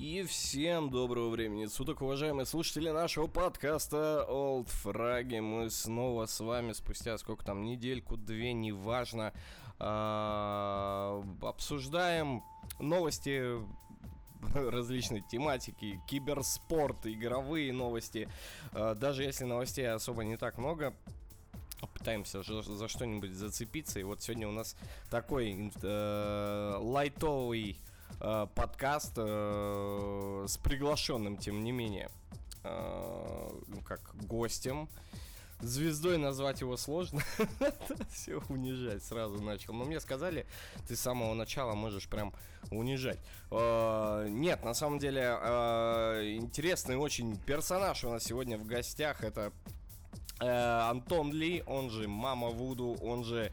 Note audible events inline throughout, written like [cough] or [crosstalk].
И всем доброго времени суток, уважаемые слушатели нашего подкаста Old Fragi. Мы снова с вами спустя сколько там, недельку, две, неважно, а, обсуждаем новости различной тематики, киберспорт, игровые новости. А, даже если новостей особо не так много, пытаемся за что-нибудь зацепиться. И вот сегодня у нас такой э, лайтовый э, подкаст э, с приглашенным, тем не менее, э, ну, как гостем. Звездой назвать его сложно. [laughs] Все унижать сразу начал. Но мне сказали, ты с самого начала можешь прям унижать. Э, нет, на самом деле э, интересный очень персонаж у нас сегодня в гостях. Это Антон Ли, он же Мама Вуду, он же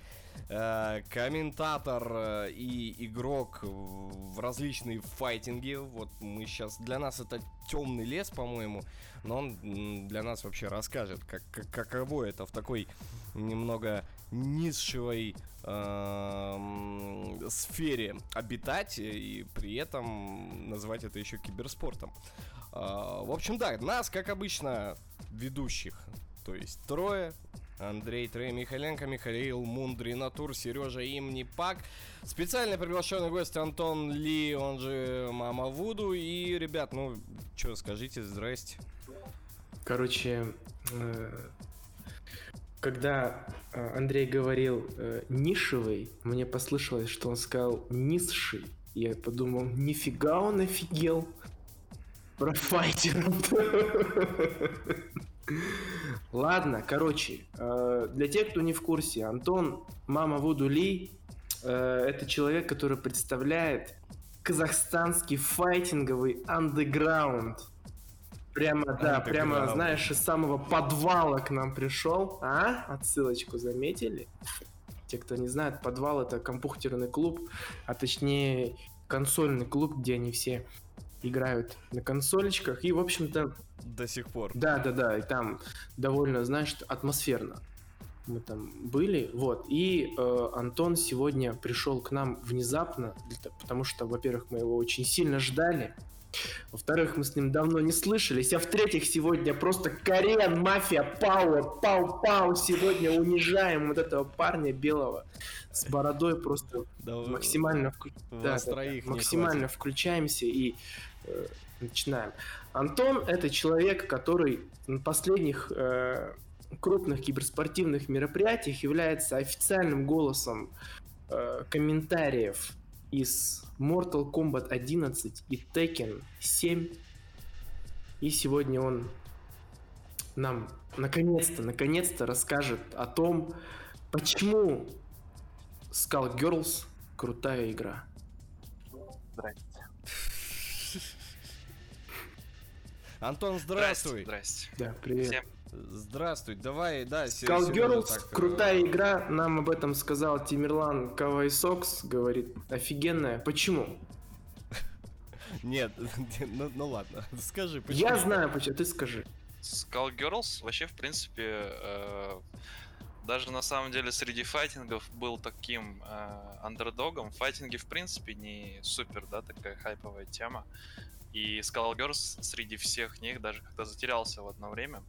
э, комментатор э, и игрок в различные файтинги. Вот мы сейчас для нас это темный лес, по-моему, но он для нас вообще расскажет, как, как каково это в такой немного низшей э, сфере обитать и при этом называть это еще киберспортом. Э, в общем, да, нас, как обычно, ведущих то есть трое. Андрей Трей Михаленко, Михаил Мундри Натур, Сережа Имни Пак. Специально приглашенный гость Антон Ли, он же Мама Вуду. И, ребят, ну, что, скажите, здрасте. Короче, э, когда э, Андрей говорил э, нишевый, мне послышалось, что он сказал низший. Я подумал, нифига он офигел про файтеров. Ладно, короче, э, для тех, кто не в курсе, Антон Мама Вуду Ли э, это человек, который представляет казахстанский файтинговый андеграунд. Прямо, да, прямо, знаешь, из самого подвала к нам пришел. А? Отсылочку заметили? Те, кто не знает, подвал это компьютерный клуб, а точнее консольный клуб, где они все играют на консолечках. И, в общем-то... До сих пор. Да, да, да. И там довольно, знаешь, атмосферно. Мы там были, вот. И э, Антон сегодня пришел к нам внезапно, потому что, во-первых, мы его очень сильно ждали. Во-вторых, мы с ним давно не слышались. А в-третьих, сегодня просто Кориан, мафия, пауэр, пау-пау. Сегодня унижаем вот этого парня белого с бородой просто да, максимально, вклю... да, да, максимально включаемся и начинаем. Антон это человек, который на последних э, крупных киберспортивных мероприятиях является официальным голосом э, комментариев из Mortal Kombat 11 и Tekken 7. И сегодня он нам наконец-то, наконец-то расскажет о том, почему Skull Girls крутая игра. Здрасте. Антон, здравствуй. Здрасте. Да, привет. Всем Здравствуй, давай, да. Skull Girls, так, э, крутая игра, нам об этом сказал Тимирлан Кавайсокс, говорит, офигенная. Почему? [laughs] Нет, [laughs] ну, ну ладно, скажи, почему. Я знаю, почему, ты скажи. Skull Girls вообще, в принципе, э, даже на самом деле среди файтингов был таким э, андердогом. Файтинги, в принципе, не супер, да, такая хайповая тема. И Skull Girls среди всех них даже как-то затерялся в одно время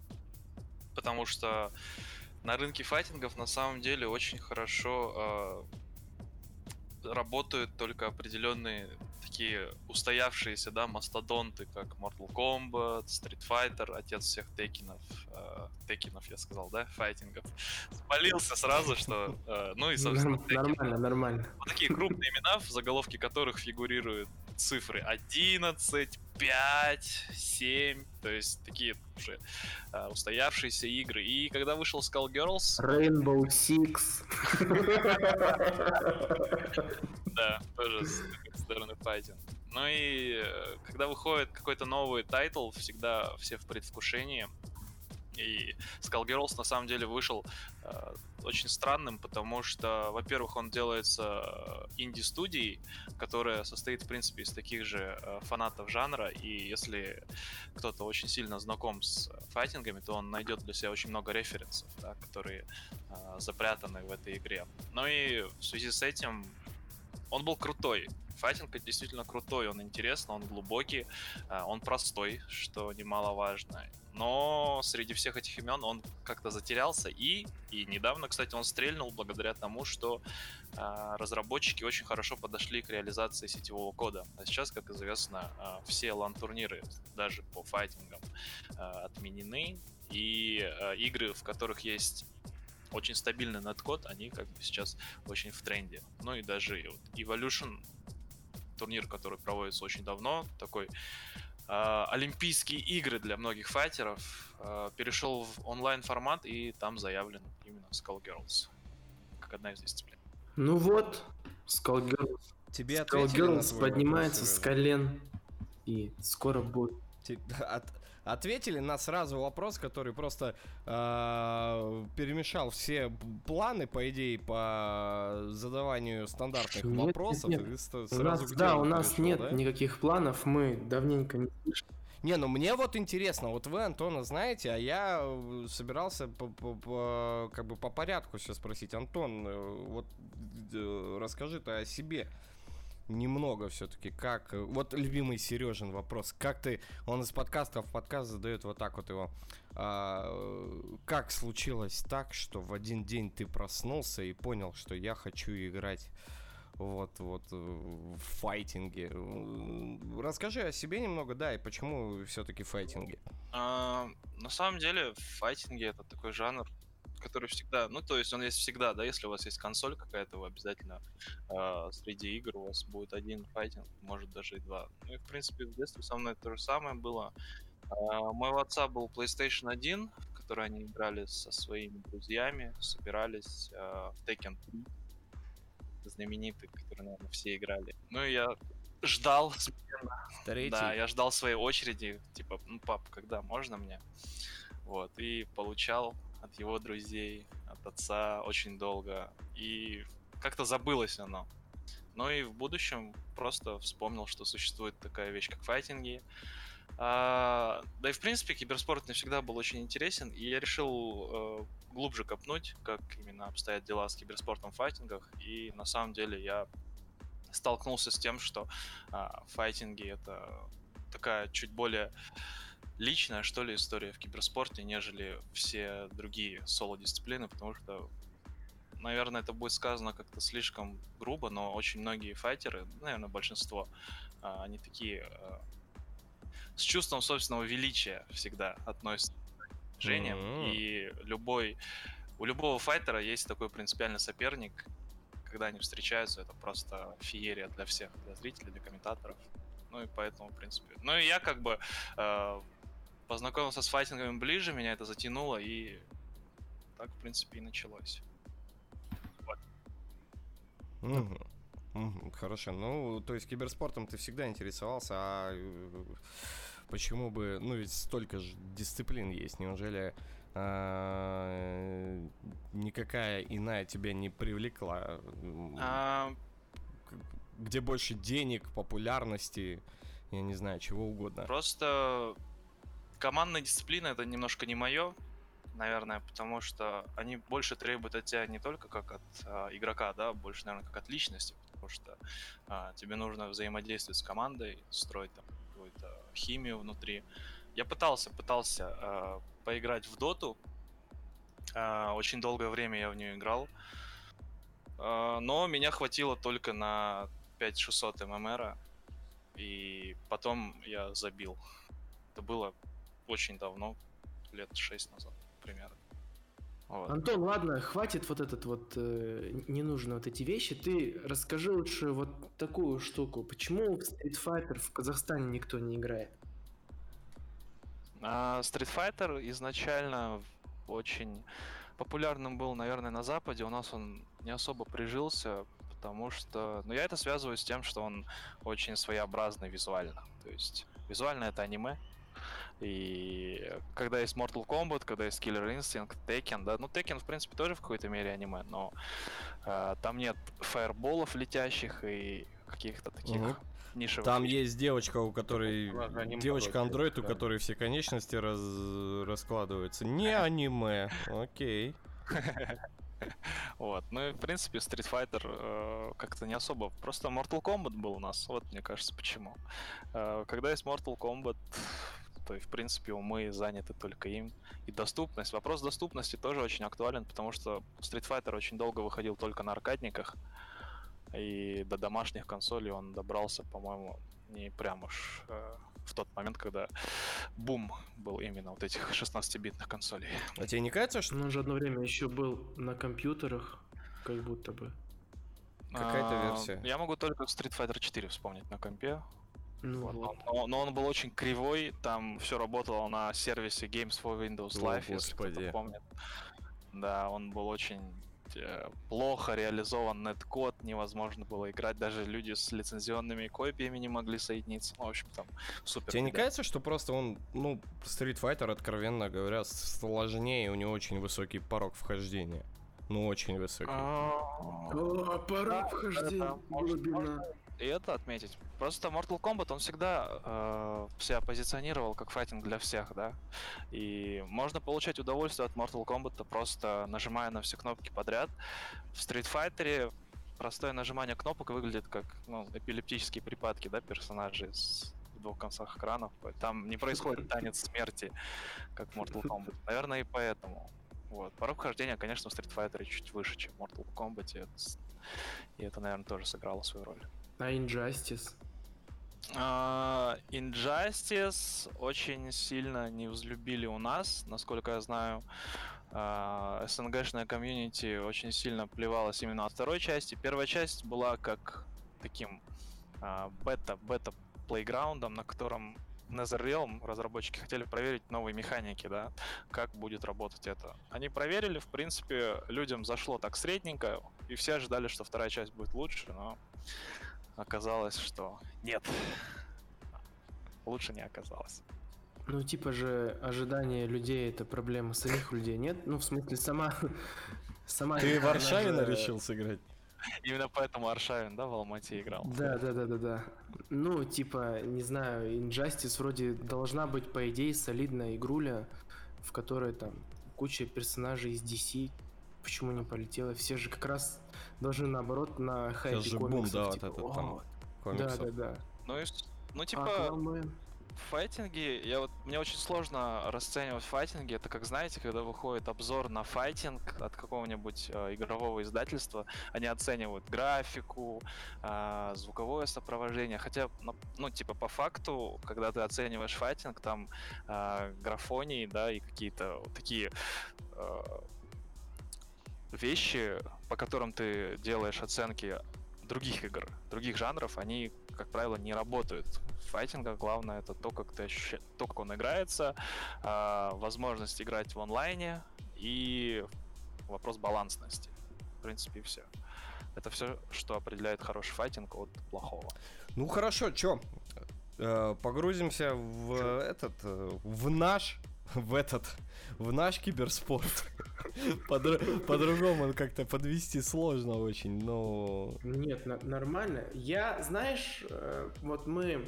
потому что на рынке файтингов на самом деле очень хорошо э, работают только определенные такие устоявшиеся, да, мастодонты, как Mortal Kombat, Street Fighter, отец всех текинов, э, текинов, я сказал, да, файтингов. Спалился сразу, что, э, ну и, собственно, Нормально, нормально. Вот такие крупные имена, в заголовке которых фигурируют цифры 11, 5, 7, то есть такие уже uh, устоявшиеся игры. И когда вышел Skull Girls... Rainbow Six. Да, тоже странный файтинг. Ну и э, когда выходит какой-то новый title, всегда все в предвкушении. И Skullgirls на самом деле вышел э, очень странным, потому что, во-первых, он делается э, инди-студией, которая состоит, в принципе, из таких же э, фанатов жанра, и если кто-то очень сильно знаком с файтингами, то он найдет для себя очень много референсов, да, которые э, запрятаны в этой игре. Ну и в связи с этим он был крутой. Файтинг действительно крутой, он интересный, он глубокий, а, он простой, что немаловажно. Но среди всех этих имен он как-то затерялся и, и недавно, кстати, он стрельнул благодаря тому, что э, разработчики очень хорошо подошли к реализации сетевого кода. А сейчас, как известно, э, все лан-турниры, даже по файтингам, э, отменены, и э, игры, в которых есть очень стабильный неткод, они как бы сейчас очень в тренде. Ну и даже вот Evolution, турнир, который проводится очень давно, такой э, Олимпийские игры для многих файтеров, э, перешел в онлайн формат и там заявлен именно Skullgirls как одна из дисциплин. Ну вот, Skullgirls. Тебе Skullgirls поднимается вопрос, с колен и скоро будет. [laughs] От, ответили на сразу вопрос, который просто э, перемешал все планы, по идее, по задаванию стандартных нет, вопросов. Нет, нет. у нас, да, у нас перешел, нет да? никаких планов, мы давненько не слышали. Не, ну мне вот интересно, вот вы Антона знаете, а я э, собирался по, по, по, как бы по порядку сейчас спросить. Антон, э, вот э, расскажи ты о себе немного все-таки, как... Э, вот любимый Сережин вопрос. Как ты... Он из подкаста в подкаст задает вот так вот его. А, как случилось так, что в один день ты проснулся и понял, что я хочу играть вот, вот, э, в файтинге. Расскажи о себе немного, да, и почему все-таки файтинги? А, на самом деле, файтинги это такой жанр, который всегда, ну, то есть он есть всегда, да, если у вас есть консоль какая-то, вы обязательно э, среди игр у вас будет один файтинг, может даже и два. Ну и, в принципе, в детстве со мной то же самое было. Э, у моего отца был PlayStation 1, в который они играли со своими друзьями, собирались э, в Tekken 3, знаменитый, который, наверное, все играли. Ну и я ждал [laughs] Третий. Да, я ждал своей очереди, типа, ну, пап, когда можно мне? Вот, и получал от его друзей, от отца очень долго. И как-то забылось оно. Но и в будущем просто вспомнил, что существует такая вещь, как файтинги. А, да и в принципе киберспорт мне всегда был очень интересен, и я решил э, глубже копнуть, как именно обстоят дела с киберспортом в файтингах. И на самом деле я столкнулся с тем, что э, файтинги это такая чуть более личная, что ли, история в киберспорте, нежели все другие соло-дисциплины, потому что, наверное, это будет сказано как-то слишком грубо, но очень многие файтеры, наверное, большинство, а, они такие а, с чувством собственного величия всегда относятся к движениям, mm-hmm. и любой, у любого файтера есть такой принципиальный соперник, когда они встречаются, это просто феерия для всех, для зрителей, для комментаторов. Ну и поэтому, в принципе. Ну и я как бы э, познакомился с файтингами ближе, меня это затянуло, и так, в принципе, и началось. Вот. Угу, хорошо. Ну, то есть киберспортом ты всегда интересовался, а э, почему бы, ну ведь столько же дисциплин есть, неужели а, никакая иная тебя не привлекла? А... Где больше денег, популярности, я не знаю, чего угодно. Просто командная дисциплина это немножко не мое, наверное, потому что они больше требуют от тебя не только как от а, игрока, да, больше, наверное, как от личности, потому что а, тебе нужно взаимодействовать с командой, строить там какую-то химию внутри. Я пытался, пытался а, поиграть в доту, а, очень долгое время я в нее играл, но меня хватило только на 5600 ММР, и потом я забил. Это было очень давно, лет шесть назад примерно. Вот. Антон, ладно, хватит вот этот вот э, не нужно вот эти вещи. Ты расскажи лучше вот такую штуку. Почему в Street Fighter в Казахстане никто не играет? А, Street Fighter изначально очень популярным был, наверное, на Западе. У нас он не особо прижился, потому что... Ну, я это связываю с тем, что он очень своеобразный визуально. То есть визуально это аниме, и когда есть Mortal Kombat, когда есть Killer Instinct, Tekken, да, ну Tekken в принципе тоже в какой-то мере аниме, но э, там нет фаерболов летящих и каких-то таких угу. нишевых. Там вещей. есть девочка, у которой девочка андроид, у которой все конечности раз... раскладываются. Не аниме, [laughs] окей. [laughs] Вот. Ну и, в принципе, Street Fighter э, как-то не особо. Просто Mortal Kombat был у нас. Вот, мне кажется, почему. Э, когда есть Mortal Kombat, то и, в принципе, умы заняты только им. И доступность. Вопрос доступности тоже очень актуален, потому что Street Fighter очень долго выходил только на аркадниках. И до домашних консолей он добрался, по-моему, не прям уж э, в тот момент, когда бум был именно вот этих 16-битных консолей. А тебе не кажется, что... Он же одно время еще был на компьютерах, как будто бы. Какая-то А, версия. Я могу только Street Fighter 4 вспомнить на компе. Ну Вот, вот. Но, но он был очень кривой, там все работало на сервисе Games for Windows О, Live, если господи. кто-то помнит. Да, он был очень плохо реализован нет-код, невозможно было играть, даже люди с лицензионными копиями не могли соединиться. Ну, в общем, там супер. Тебе не кажется, что просто он, ну, Street Fighter, откровенно говоря, сложнее, и у него очень высокий порог вхождения? Ну, очень высокий. А, О, пора вхождения глубина. И это отметить. Просто Mortal Kombat, он всегда э, себя позиционировал как файтинг для всех, да. И можно получать удовольствие от Mortal Kombat, просто нажимая на все кнопки подряд. В Street Fighter простое нажимание кнопок выглядит как ну, эпилептические припадки, да, персонажей с двух концах экранов. Там не происходит танец смерти, как в Mortal Kombat. Наверное, и поэтому. Вот. Порог хождения, конечно, в Street Fighter чуть выше, чем в Mortal Kombat. И это, наверное, тоже сыграло свою роль. А Injustice? А, Injustice очень сильно не взлюбили у нас, насколько я знаю. А, СНГшная комьюнити очень сильно плевалась именно от второй части. Первая часть была как таким а, бета, бета плейграундом, на котором NetherRealm разработчики хотели проверить новые механики, да, как будет работать это. Они проверили, в принципе, людям зашло так средненько, и все ожидали, что вторая часть будет лучше, но оказалось, что нет. Лучше не оказалось. Ну, типа же, ожидание людей это проблема самих людей, нет? Ну, в смысле, сама... сама Ты игра, в она Аршавина же- решил сыграть? Именно поэтому Аршавин, да, в Алмате играл. Да, да, да, да, да. Ну, типа, не знаю, Injustice вроде должна быть, по идее, солидная игруля, в которой там куча персонажей из DC. Почему не полетела? Все же как раз должны наоборот на хайпе же бум, комиксов, да, вот типа, этот там «О, Да, Комиксов. да, да. Ну и ну А типа Аквамен? файтинги, я вот мне очень сложно расценивать файтинги. Это как знаете, когда выходит обзор на файтинг от какого-нибудь э, игрового издательства, они оценивают графику, а, звуковое сопровождение. Хотя, ну, ну, типа по факту, когда ты оцениваешь файтинг, там а, графонии, да, и какие-то вот такие э, вещи, по которым ты делаешь оценки других игр, других жанров, они, как правило, не работают. В файтингах главное это то, как ты ощущаешь, то, как он играется, а, возможность играть в онлайне и вопрос балансности. В принципе, все. Это все, что определяет хороший файтинг от плохого. Ну хорошо, чё? Э, Погрузимся в этот, э, в наш, в этот, в наш киберспорт. Подр- По-другому как-то подвести сложно очень, но... Нет, нормально. Я, знаешь, э, вот мы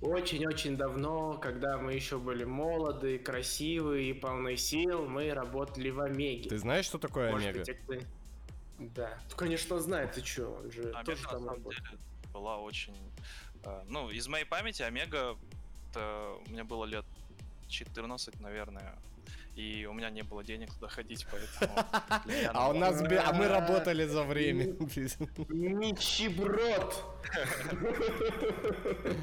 очень-очень давно, когда мы еще были молоды, красивые и полны сил, мы работали в Омеге. Ты знаешь, что такое Может Омега? быть, Да. Ну, конечно, знает, ты чё, он же Омега, тоже там работает. деле, была очень... э, ну, из моей памяти Омега, это мне было лет 14, наверное, и у меня не было денег туда ходить, поэтому... [laughs] А у нас, а мы работали за время. Нищеброд! [laughs]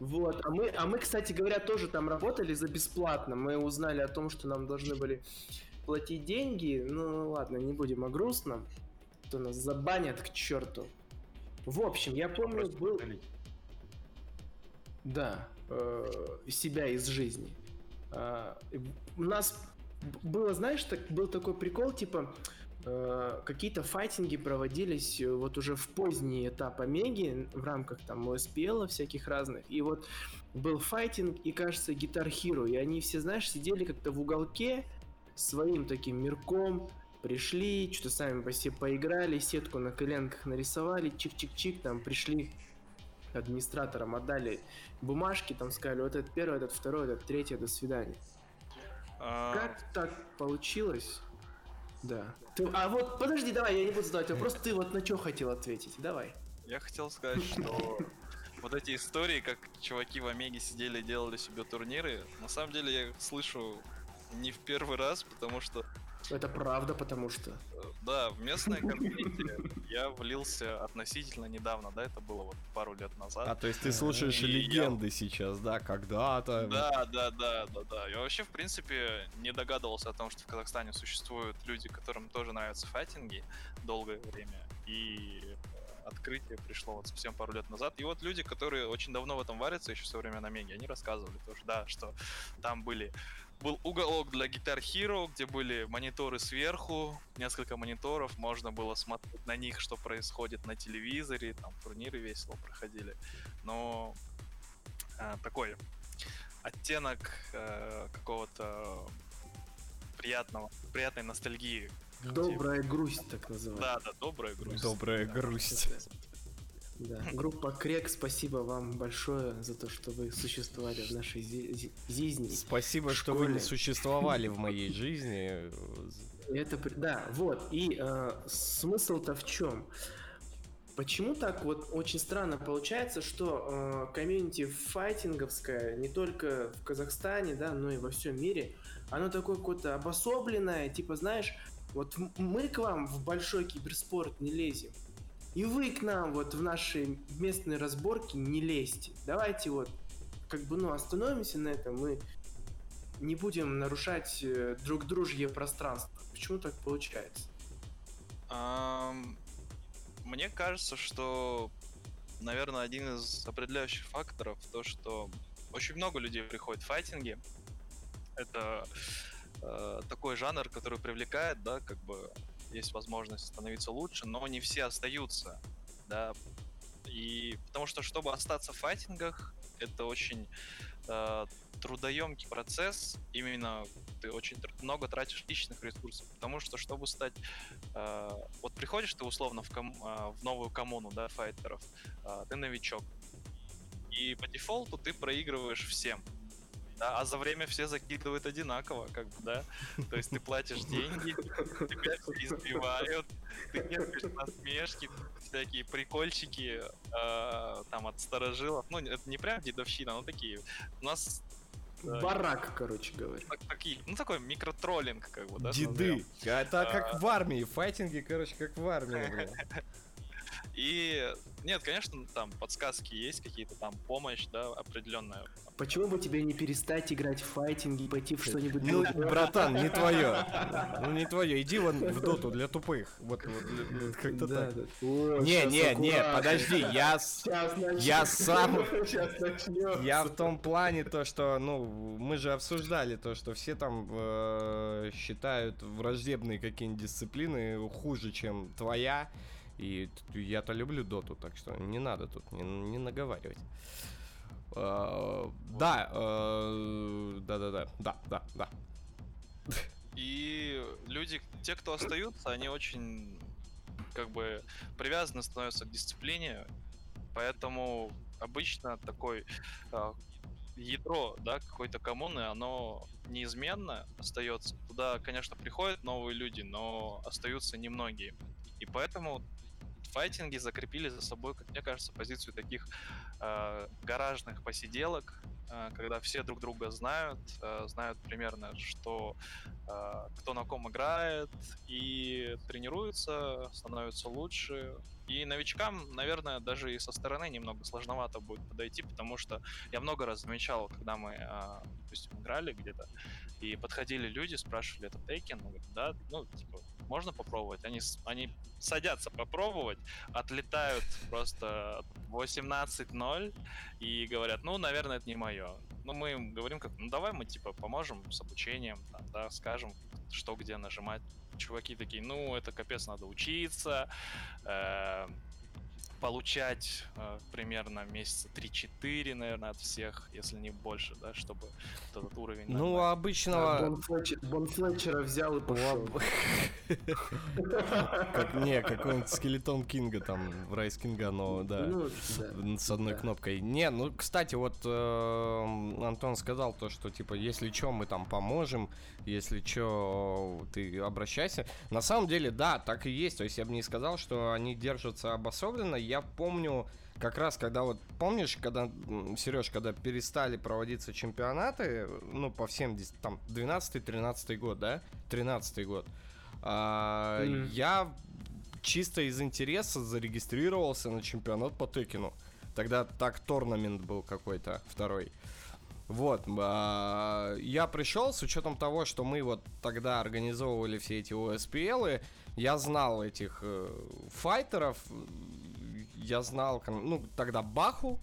Вот, а мы, а мы, кстати говоря, тоже там работали за бесплатно. Мы узнали о том, что нам должны были платить деньги. Ну ладно, не будем о грустном. То нас забанят к черту. В общем, я помню, был... Да, э, себя из жизни. А, у нас было, знаешь, так, был такой прикол, типа, э, какие-то файтинги проводились э, вот уже в поздний этап Омеги в рамках там OSPL всяких разных. И вот был файтинг и, кажется, Guitar Hero. И они все, знаешь, сидели как-то в уголке своим таким мирком, пришли, что-то сами по себе поиграли, сетку на коленках нарисовали, чик-чик-чик, там пришли администраторам отдали бумажки, там сказали, вот этот первый, этот второй, этот третий, до свидания. А, Как так получилось? Да. Ты- а вот, подожди, давай, я не буду задавать вопрос, ты вот на что хотел ответить, давай. Я хотел сказать, что вот эти истории, как чуваки в Омеге сидели и делали себе турниры, на самом деле я слышу не в первый раз, потому что, Это правда, потому что... да, в местное комьюнити я влился относительно недавно, да, это было вот пару лет назад. А, то есть ты слушаешь И я- легенды сейчас, да, когда-то. Да, да, да, да, да. Я вообще, в принципе, не догадывался о том, что в Казахстане существуют люди, которым тоже нравятся файтинги долгое время. И открытие пришло вот совсем пару лет назад. И вот люди, которые очень давно в этом варятся, еще со времен Омеги, они рассказывали тоже, да, что там были был уголок для Guitar Hero, где были мониторы сверху, несколько мониторов, можно было смотреть на них, что происходит на телевизоре, там турниры весело проходили. Но а, такой оттенок э, какого-то приятного, приятной ностальгии. Добрая грусть, так называемая. Да, да, добрая грусть. Добрая Да. грусть. Да. Группа Крек, спасибо вам большое за то, что вы существовали в нашей зи- жизни. Спасибо, что вы не существовали в моей [laughs] жизни. Это, да, вот. И э, смысл-то в чем? Почему так вот очень странно получается, что э, комьюнити файтинговское не только в Казахстане, да, но и во всем мире, оно такое какое-то обособленное, типа, знаешь, вот мы к вам в большой киберспорт не лезем, и вы к нам вот в наши местные разборки не лезьте. Давайте вот как бы, ну, остановимся на этом, мы не будем нарушать э, друг дружье пространство. Почему так получается? Мне кажется, что, наверное, один из определяющих факторов то, что очень много людей приходит в файтинги. Это э, такой жанр, который привлекает, да, как бы есть возможность становиться лучше, но не все остаются, да. И потому что, чтобы остаться в файтингах, это очень э, трудоемкий процесс. Именно ты очень много тратишь личных ресурсов. Потому что, чтобы стать э, вот приходишь ты условно в, ком- э, в новую коммуну, да, файтеров, э, ты новичок. И по дефолту ты проигрываешь всем. Да, а за время все закидывают одинаково, как бы, да. То есть ты платишь деньги, тебя все избивают, ты терпишь насмешки, всякие прикольчики э, там от старожилов. Ну, это не прям дедовщина, но такие. У нас. Барак, короче говоря. так- такие, ну такой микротроллинг, как бы, да. Деды. Это А. как в армии. Файтинги, короче, как в армии. [laughs] И нет, конечно, там подсказки есть какие-то, там помощь, да, определенная. Почему бы тебе не перестать играть в файтинги и пойти в что-нибудь Ну, другое? братан, не твое. [laughs] Ну, не твое. Иди вон в доту для тупых. Вот, вот, как-то так. Не, не, не, подожди, я я сам-. Я в том плане то, что, ну, мы же обсуждали то, что все там э, считают враждебные какие-нибудь дисциплины хуже, чем твоя. И я-то люблю доту, так что не надо тут не, не наговаривать. Э, Да, э, да-да-да, да, да, да. И люди, те, кто остаются, они очень как бы привязаны становятся к дисциплине, поэтому обычно такой а, ядро, да, какой-то коммуны, оно неизменно остается. Туда, конечно, приходят новые люди, но остаются немногие. И поэтому файтинги закрепили за собой, как мне кажется, позицию таких э, гаражных посиделок, э, когда все друг друга знают, э, знают примерно, что э, кто на ком играет, и тренируются, становятся лучше. И новичкам, наверное, даже и со стороны немного сложновато будет подойти, потому что я много раз замечал, когда мы, э, допустим, играли где-то, и подходили люди, спрашивали, это Тейкен? Говорю, да, ну, типа, можно попробовать? Они, они садятся попробовать, отлетают просто 18-0 и говорят, ну, наверное, это не мое. Ну, мы им говорим, как, ну, давай мы, типа, поможем с обучением, там, да, скажем, что где нажимать. Чуваки такие, ну, это капец, надо учиться, э, получать э, примерно месяца 3-4, наверное, от всех, если не больше, да, чтобы этот уровень... Ну, нормально. обычного... Бон, Флетчер, Бон Флетчера взял и пошел. Как, не, какой-нибудь скелетон Кинга там, в Райс Кинга, но да. Ну, да. С одной Да. кнопкой. Не, ну, кстати, вот э, Антон сказал то, что, типа, если что, мы там поможем, если что, ты обращайся. На самом деле, да, так и есть. То есть я бы не сказал, что они держатся обособленно. Я помню, как раз, когда вот, помнишь, когда, Сереж, когда перестали проводиться чемпионаты, ну, по всем, там, 12-13 год, да? 13 год. А, Мгм. Я чисто из интереса зарегистрировался на чемпионат по Текину. Тогда так торнамент был какой-то второй. Вот, а, я пришел с учетом того, что мы вот тогда организовывали все эти ОСПЛы, я знал этих э, файтеров, я знал, ну, тогда Баху,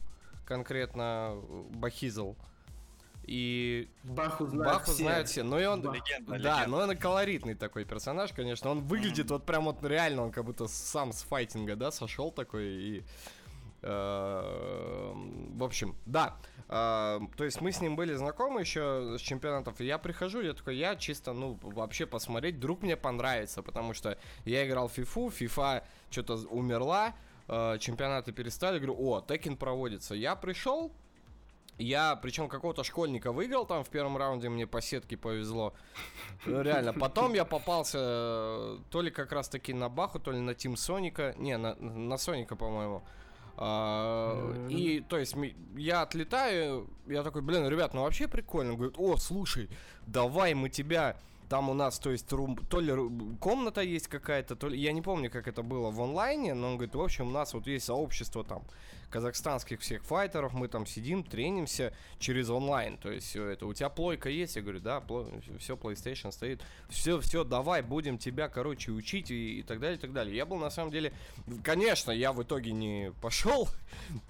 конкретно Бахизл, и Баху знают Баху все. знают все, но и он, Бах. Легенда, да, легенда. но он колоритный такой персонаж, конечно. Он выглядит вот прям вот реально, он как будто сам с файтинга, да, сошел такой и... э, В общем, да. э, То есть мы с ним были знакомы еще с чемпионатов, и я прихожу, я такой, я чисто, ну, вообще посмотреть, вдруг мне понравится, потому что я играл в фифу, фифа что-то умерла, э, чемпионаты перестали, говорю, о, Теkken проводится. Я пришел, я, причем какого-то школьника выиграл там в первом раунде, мне по сетке повезло. Ну, Реально. Потом я попался э, то ли как раз таки на Баху, то ли на Тим Соника. Не, на, на Соника, по-моему. А. И, то есть, я отлетаю, я такой, блин, ребят, ну вообще прикольно. Говорит, о, слушай, давай мы тебя... Там у нас, то есть, рум- то ли комната есть какая-то, то ли... Я не помню, как это было в онлайне, но он говорит, в общем, у нас вот есть сообщество там казахстанских всех файтеров, мы там сидим, тренимся через онлайн, то есть все это. У тебя плойка есть? Я говорю, да, все PlayStation стоит. Все, все, давай, будем тебя, короче, учить и, и так далее, и так далее. Я был на самом деле, конечно, я в итоге не [laughs] пошел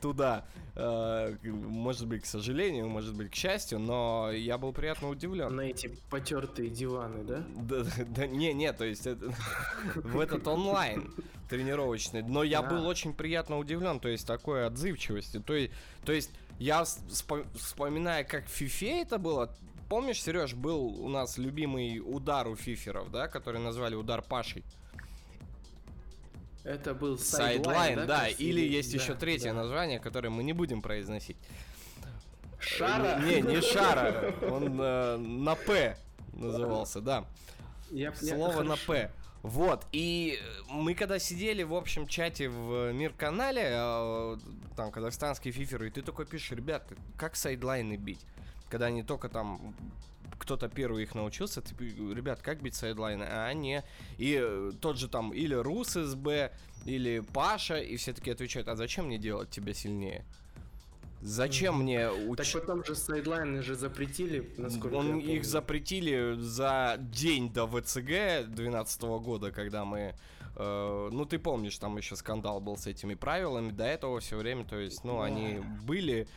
туда, э, может быть, к сожалению, может быть, к счастью, но я был приятно удивлен. На эти потертые диваны, да? Да, [laughs] да, да, не, не, то есть это, [laughs] в этот онлайн тренировочный. Но я Да. был очень приятно удивлен, то есть такой отзывчивости. То, есть- то есть я вс- вспо- вспоминаю, как в фифе это было. Помнишь, Сереж, был у нас любимый удар у фиферов, да, который назвали удар Пашей? Это был Sideline, да. кажется, Или есть да, еще третье да. название, которое мы не будем произносить. Шара? Не, не Шара. Он э, на П назывался, да. Я- я- Слово на хорошо. П. Вот, и мы когда сидели в общем чате в Мир-канале, э, там, казахстанские фиферы, и ты такой пишешь, ребят, как сайдлайны бить? Когда они только там, кто-то первый их научился, ты, ребят, как бить сайдлайны? А, не. И э, тот же там или Рус СБ, или Паша, и все таки отвечают, а зачем мне делать тебя сильнее? Зачем мне Так учить? потом же сайдлайны же запретили, насколько Он я их запретили за день до ВЦГ 2012 года, когда мы... э, ну, ты помнишь, там еще скандал был с этими правилами. До этого все время, то есть, ну, они были...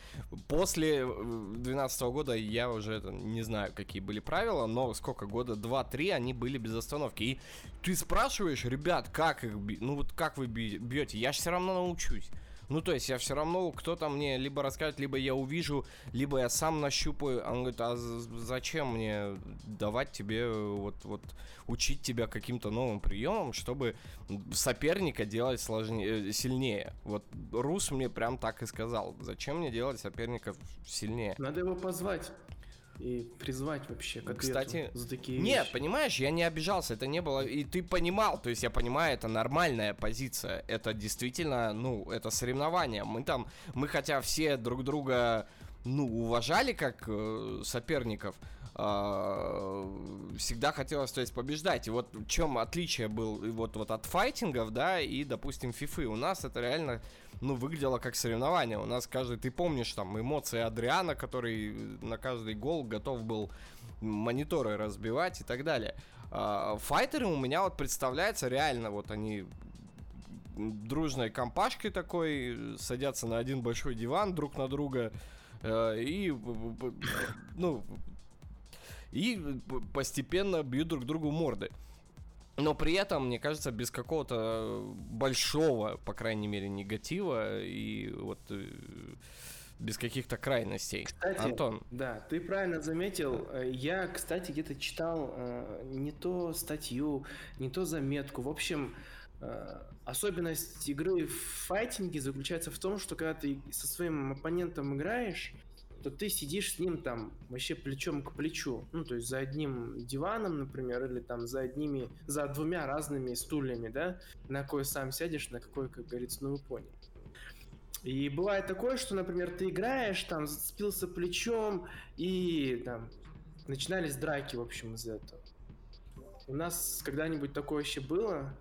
После 2012 года я уже это, не знаю, какие были правила, но сколько года? Два-три они были без остановки. И ты спрашиваешь, ребят, как их би- Ну, вот как вы бьете? Я же все равно научусь. Ну, то есть я все равно, кто-то мне либо расскажет, либо я увижу, либо я сам нащупаю. Он говорит, а зачем мне давать тебе э, вот, вот учить тебя каким-то новым приемам, чтобы соперника делать сложнее, э, сильнее. Вот Рус мне прям так и сказал. Зачем мне делать соперника сильнее? Надо его позвать и призвать вообще к ответу Кстати, за такие Нет, вещи. понимаешь, я не обижался, это не было, и ты понимал, то есть я понимаю, это нормальная позиция, это действительно, ну, это соревнование, мы там, мы хотя все друг друга, ну, уважали как э, соперников, всегда хотелось, то есть, побеждать. И вот в чем отличие был вот, вот от файтингов, да, и, допустим, фифы. У нас это реально, ну, выглядело как соревнование. У нас каждый, ты помнишь, там, эмоции Адриана, который на каждый гол готов был мониторы разбивать и так далее. А, файтеры у меня вот представляется реально, вот они дружной компашкой такой садятся на один большой диван друг на друга э, и ну и п- постепенно бьют друг другу морды. Но при этом, мне кажется, без какого-то большого, по крайней мере, негатива и вот э, без каких-то крайностей. Кстати, Антон. Да, ты правильно заметил. Э, я, кстати, где-то читал э, не то статью, не то заметку. В общем, э, особенность игры в файтинге заключается в том, что когда ты со своим оппонентом играешь, то ты сидишь с ним там вообще плечом к плечу. Ну, то есть за одним диваном, например, или там за одними, за двумя разными стульями, да, на какой сам сядешь, на какой, как говорится, ну вы поняли. И бывает такое, что, например, ты играешь, там, спился плечом, и там начинались драки, в общем, из этого. У нас когда-нибудь такое вообще было?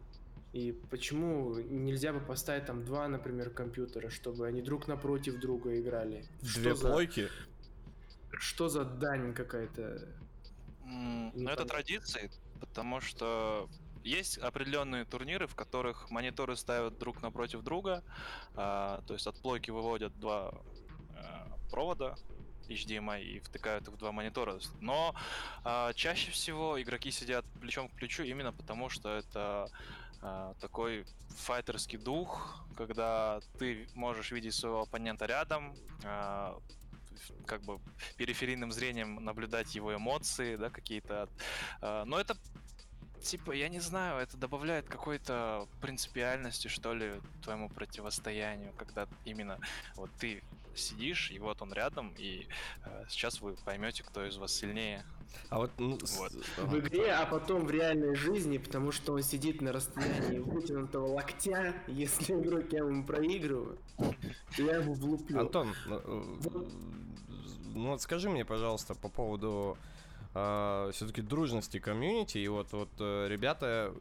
И почему нельзя бы поставить там два, например, компьютера, чтобы они друг напротив друга играли? Две Что за- плойки? Что за дань какая-то? М, Ну, это традиции, потому что есть определенные турниры, в которых мониторы ставят друг напротив друга, а, то есть от плойки выводят два а, провода HDMI и втыкают их в два монитора. Но а, чаще всего игроки сидят плечом к плечу именно потому, что это такой файтерский дух, когда ты можешь видеть своего оппонента рядом, а, как бы периферийным зрением наблюдать его эмоции, да, какие-то. а, Но это типа, я не знаю, это добавляет какой-то принципиальности, что ли, твоему противостоянию, когда именно вот ты сидишь, и вот он рядом, и э, сейчас вы поймете, кто из вас сильнее. А вот, ну, Вот. В игре, а потом в реальной жизни, потому что он сидит на расстоянии вытянутого локтя, если игрок я ему проигрываю, то я его влуплю. Антон, ну, э, ну вот скажи мне, пожалуйста, по поводу все-таки дружности комьюнити. И вот, вот э, ребята,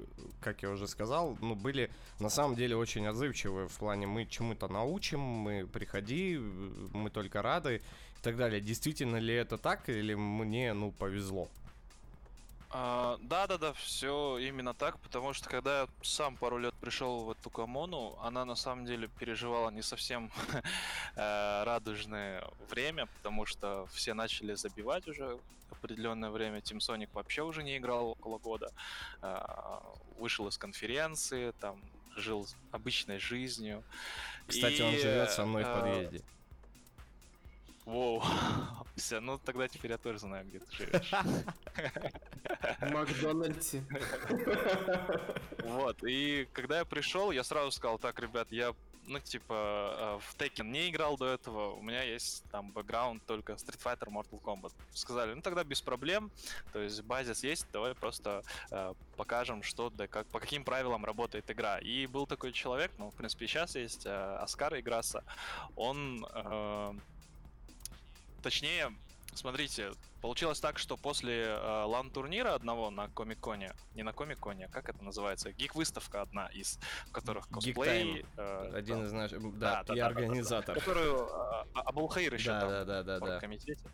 как я уже сказал, ну, были на самом деле очень отзывчивы в плане мы чему-то научим, мы приходи, мы только рады и так далее. Действительно ли это так или мне, ну, повезло? А, Да-да-да, все именно так, потому что когда я сам пару лет пришел в эту коммуну, она на самом деле переживала не совсем [laughs] э, радужное время, потому что все начали забивать уже определенное время. Тим Соник вообще уже не играл около года, а, вышел из конференции, там жил обычной жизнью. Кстати, он И, живет со мной в э, подъезде. Воу, [laughs] все, ну тогда теперь я тоже знаю, где ты живешь. [laughs] Макдональдсе. Вот, и когда я пришел, я сразу сказал, так, ребят, я, ну, типа, э, в Tekken не играл до этого, у меня есть там бэкграунд только Street Fighter, Mortal Kombat. Сказали, ну, тогда без проблем, то есть базис есть, давай просто э, покажем, что, да, как, по каким правилам работает игра. И был такой человек, ну, в принципе, сейчас есть, э, Оскар Играса, он, э, точнее, Смотрите, получилось так, что после э, лан-турнира одного на Комик-Коне, не на Комик-Коне, а как это называется, гик-выставка одна из, в которых косплей... э, Один там, из наших, да, да, да, я да, да, организатор. которую э, Абулхаир еще Да, там да, да, да, в да. комитете.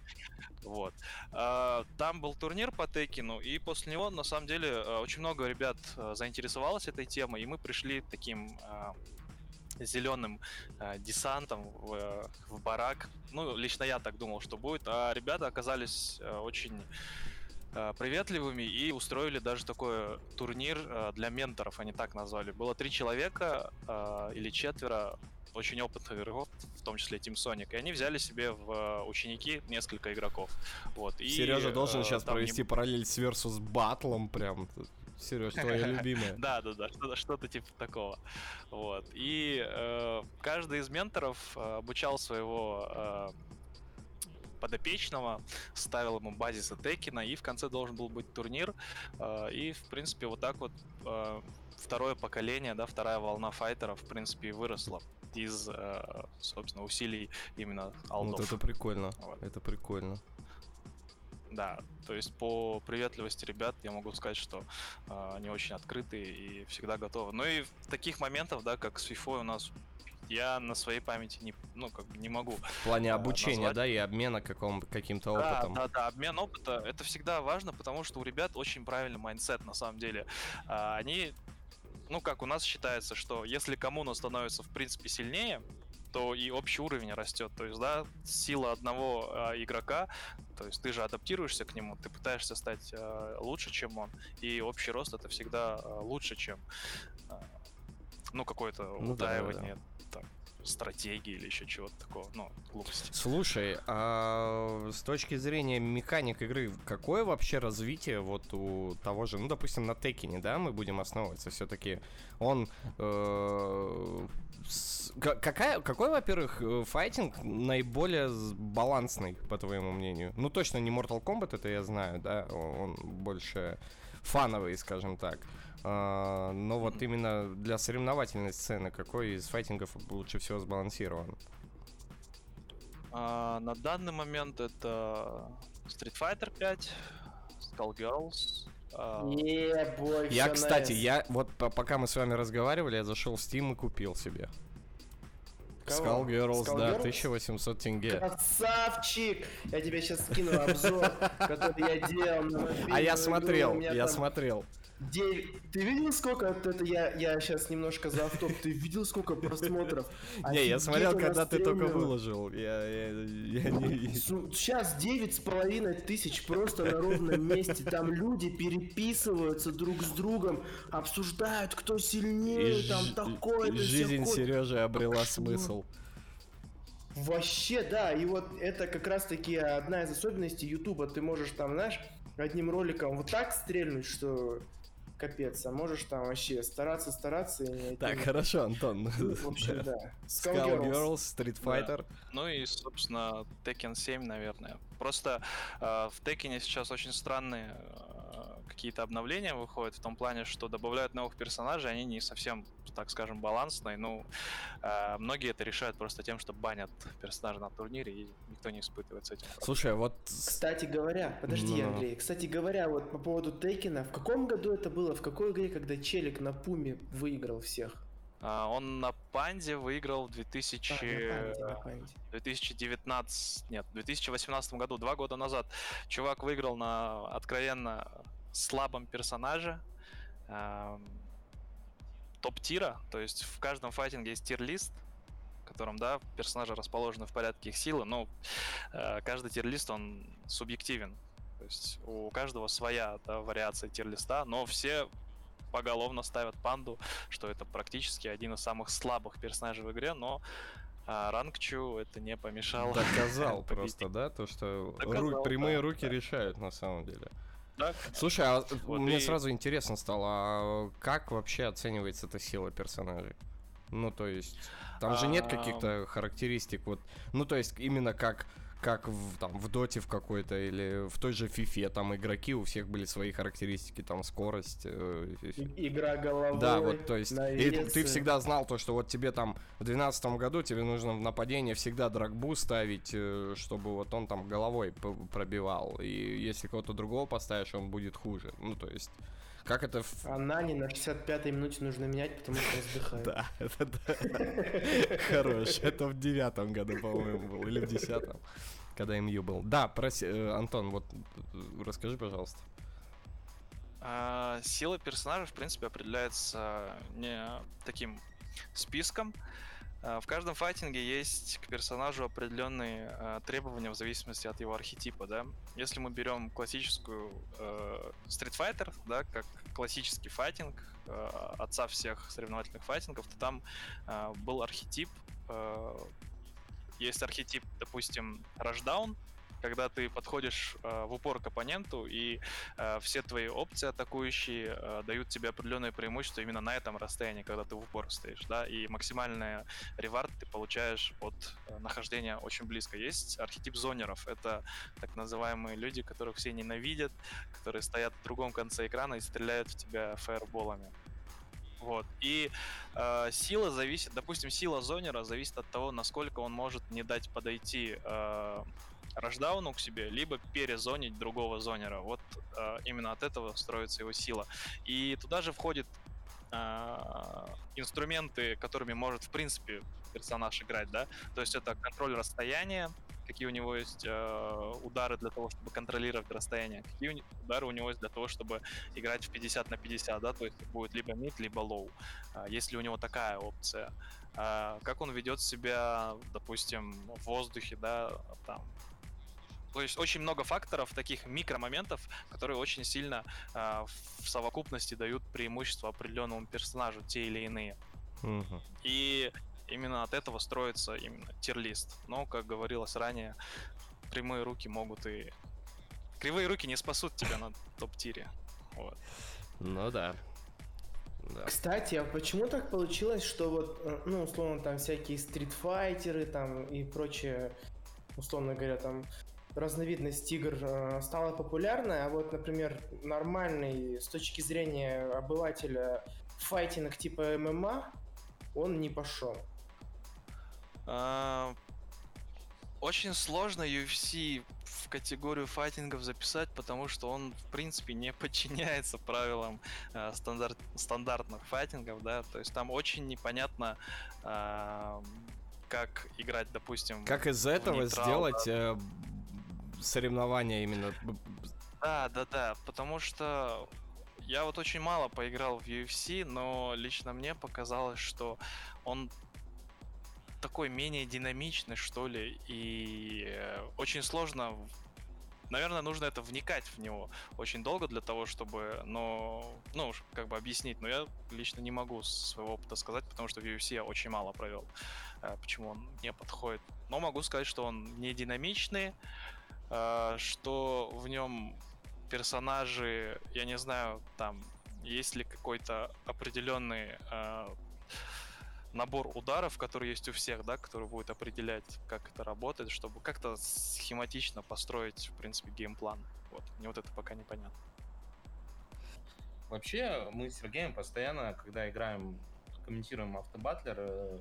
Вот. А, Там был турнир по Текину, и после него, на самом деле, э, очень много ребят э, заинтересовалось этой темой, и мы пришли таким зеленым десантом в, э, в барак. Ну, лично я так думал, что будет. А ребята оказались э, очень э, приветливыми и устроили даже такой турнир э, для менторов, они так назвали. Было три человека э, или четверо очень опытных игроков, в том числе Team Sonic, и они взяли себе в э, ученики несколько игроков. Вот. И, Сережа должен э, сейчас там не- провести параллель с Versus Батлом прям. Сереж, твоя любимая. [laughs] Да, да, да, что-то, типа такого. Вот. И э, каждый из менторов э, обучал своего э, подопечного, ставил ему базисы Текина, и в конце должен был быть турнир. И, в принципе, вот так вот второе поколение, да, вторая волна файтеров, в принципе, выросла из, собственно, усилий именно олдов. Вот это прикольно. Вот. Это прикольно. Да, то есть по приветливости ребят я могу сказать, что э, они очень открытые и всегда готовы. Ну и таких моментов, да, как с FIFA у нас, я на своей памяти не, ну, как бы не могу. В плане А, обучения, назвать- да, и обмена каком, каким-то Да, опытом. да, да, обмен опыта это всегда важно, потому что у ребят очень правильный mindset на самом деле. А, они, ну как у нас считается, что если коммуна становится в принципе сильнее, то и общий уровень растет. То есть, да, сила одного игрока, То есть ты же адаптируешься к нему, ты пытаешься стать э, лучше, чем он. И общий рост это всегда э, лучше, чем э, ну какое-то Ну да, да, удаивание там, стратегии или еще чего-то такого. Ну, глупости. Слушай, а с точки зрения механик игры, какое вообще развитие вот у того же, ну, допустим, на Текине, да, мы будем основываться все-таки. Он э, какая, какой, во-первых, э, файтинг наиболее балансный, по твоему мнению? Ну, точно не Mortal Kombat, это я знаю, да, он больше фановый, скажем так. А, но вот именно для соревновательной сцены какой из файтингов лучше всего сбалансирован? А, на данный момент это Street Fighter 5, Skullgirls. А, Не, бой, Я, кстати, я вот по- пока мы с вами разговаривали, я зашел в Steam и купил себе. Кого? Skullgirls, да, Skullgirls? 1800 тенге. Красавчик! Я тебе сейчас скину обзор, [laughs] который я делал А я смотрел, я смотрел. Девять- Ты видел сколько это я, я сейчас немножко за автоп, ты видел сколько просмотров? [laughs] Не, я смотрел, когда ты только выложил. Сейчас девять с половиной тысяч просто на ровном месте. Там люди переписываются друг с другом, обсуждают, кто сильнее, там такой-то, Жизнь. Сережи обрела смысл. Вообще, да, и вот это как раз-таки одна из особенностей Ютуба. Ты можешь там, знаешь, одним роликом вот так стрельнуть, что капец, а можешь там вообще стараться, стараться и не Так, ни- хорошо, Антон. [laughs] В общем, да. Skullgirls, Street Fighter. Ну и, собственно, Tekken 7, наверное. Просто э, в Tekken сейчас очень странные э, какие-то обновления выходят в том плане, что добавляют новых персонажей, они не совсем, так скажем, балансные. Ну, э, многие это решают просто тем, что банят персонажа на турнире, и никто не испытывает с этим. проблем. Слушай, а вот... Кстати говоря, подожди, Ну. Андрей, кстати говоря, вот по поводу Тейкина, в каком году это было, в какой игре, когда Челик на Пуме выиграл всех? А, он на Панде выиграл в А, 2000... на памяти, на памяти. 2019, нет, в 2018 году, два года назад, чувак выиграл на откровенно слабом персонаже эм, топ-тира, то есть в каждом файтинге есть тир-лист, в котором, да, персонажи расположены в порядке их силы, но э, каждый тир-лист, он субъективен, то есть у каждого своя да, вариация тир-листа, но все поголовно ставят панду, что это практически один из самых слабых персонажей в игре, но а Рангчу это не помешало. Доказал [laughs] просто, да, то, что Доказал, ру- прямые да, руки да. решают на самом деле. Да, Слушай, а Вот мне и- сразу интересно стало, а как вообще оценивается эта сила персонажей? Ну, то есть, там же нет каких-то характеристик, вот, ну, то есть, именно как, как в, там, в доте в какой-то или в той же фифе, там игроки, у всех были свои характеристики, там, скорость. э, Игра головой, да, вот, то есть, и ты всегда знал то, что вот тебе там в 2012 году тебе нужно в нападение всегда драгбу ставить, э, чтобы вот он там головой пробивал, и если кого-то другого поставишь, он будет хуже. Ну, то есть, как это... в- А Нани на 65-й минуте нужно менять, потому что он вздыхает. [laughs] Да, это да. Хорош. Это в девятом году, по-моему, был, или в десятом, когда МЮ был. Да, проси, э, Антон, вот э, расскажи, пожалуйста. А, Сила персонажа, в принципе, определяется не таким списком. А, В каждом файтинге есть к персонажу определенные а, требования в зависимости от его архетипа, да. Если мы берем классическую э, Street Fighter, да, как классический файтинг, э, отца всех соревновательных файтингов, то там э, был архетип, э, есть архетип, допустим, рашдаун, когда ты подходишь э, в упор к оппоненту, и э, все твои опции атакующие э, дают тебе определенное преимущество именно на этом расстоянии, когда ты в упор стоишь, да, и максимальный ревард ты получаешь от э, нахождения очень близко. Есть архетип зонеров, это так называемые люди, которых все ненавидят, которые стоят в другом конце экрана и стреляют в тебя фаерболами. Вот. И э, сила зависит, допустим, сила зонера зависит от того, насколько он может не дать подойти э, рашдауну к себе, либо перезонить другого зонера. Вот э, именно от этого строится его сила. И туда же входит э, инструменты, которыми может, в принципе, персонаж играть, да. То есть это контроль расстояния, какие у него есть э, удары для того, чтобы контролировать расстояние, какие удары у него есть для того, чтобы играть в 50 на 50, да, то есть будет либо mid, либо low, а, если у него такая опция. А, как он ведет себя, допустим, в воздухе, да, там, то есть очень много факторов, таких микромоментов, которые очень сильно э, в совокупности дают преимущество определенному персонажу, те или иные. Мгм. И именно от этого строится именно tier list. Но, как говорилось ранее, прямые руки могут и... Кривые руки не спасут тебя на топ-тире. Вот. Ну да. Да. Кстати, а почему так получилось, что вот, э, ну, условно, там всякие стритфайтеры там и прочее, условно говоря, там разновидность игр э, стала популярной, а вот, например, нормальный с точки зрения обывателя файтинг типа ММА, он не пошел. А, Очень сложно UFC в категорию файтингов записать, потому что он, в принципе, не [laughs] подчиняется правилам э, стандарт, стандартных файтингов, да, то есть там очень непонятно, а, как играть, допустим, Как из этого нейтрал, сделать э, соревнования именно? Да, да, да, потому что я вот очень мало поиграл в UFC, но лично мне показалось, что он такой менее динамичный, что ли, и э, очень сложно. Наверное, нужно это вникать в него очень долго для того, чтобы, но, ну, как бы объяснить, но я лично не могу своего опыта сказать, потому что в UFC я очень мало провел, э, почему он не подходит. Но могу сказать, что он не динамичный, что в нем персонажи, я не знаю, там есть ли какой-то определенный э, набор ударов, который есть у всех, да, который будет определять, как это работает, чтобы как-то схематично построить, в принципе, геймплан. Вот, мне вот это пока непонятно. Вообще, мы с Сергеем постоянно, когда играем, комментируем автобатлер, э,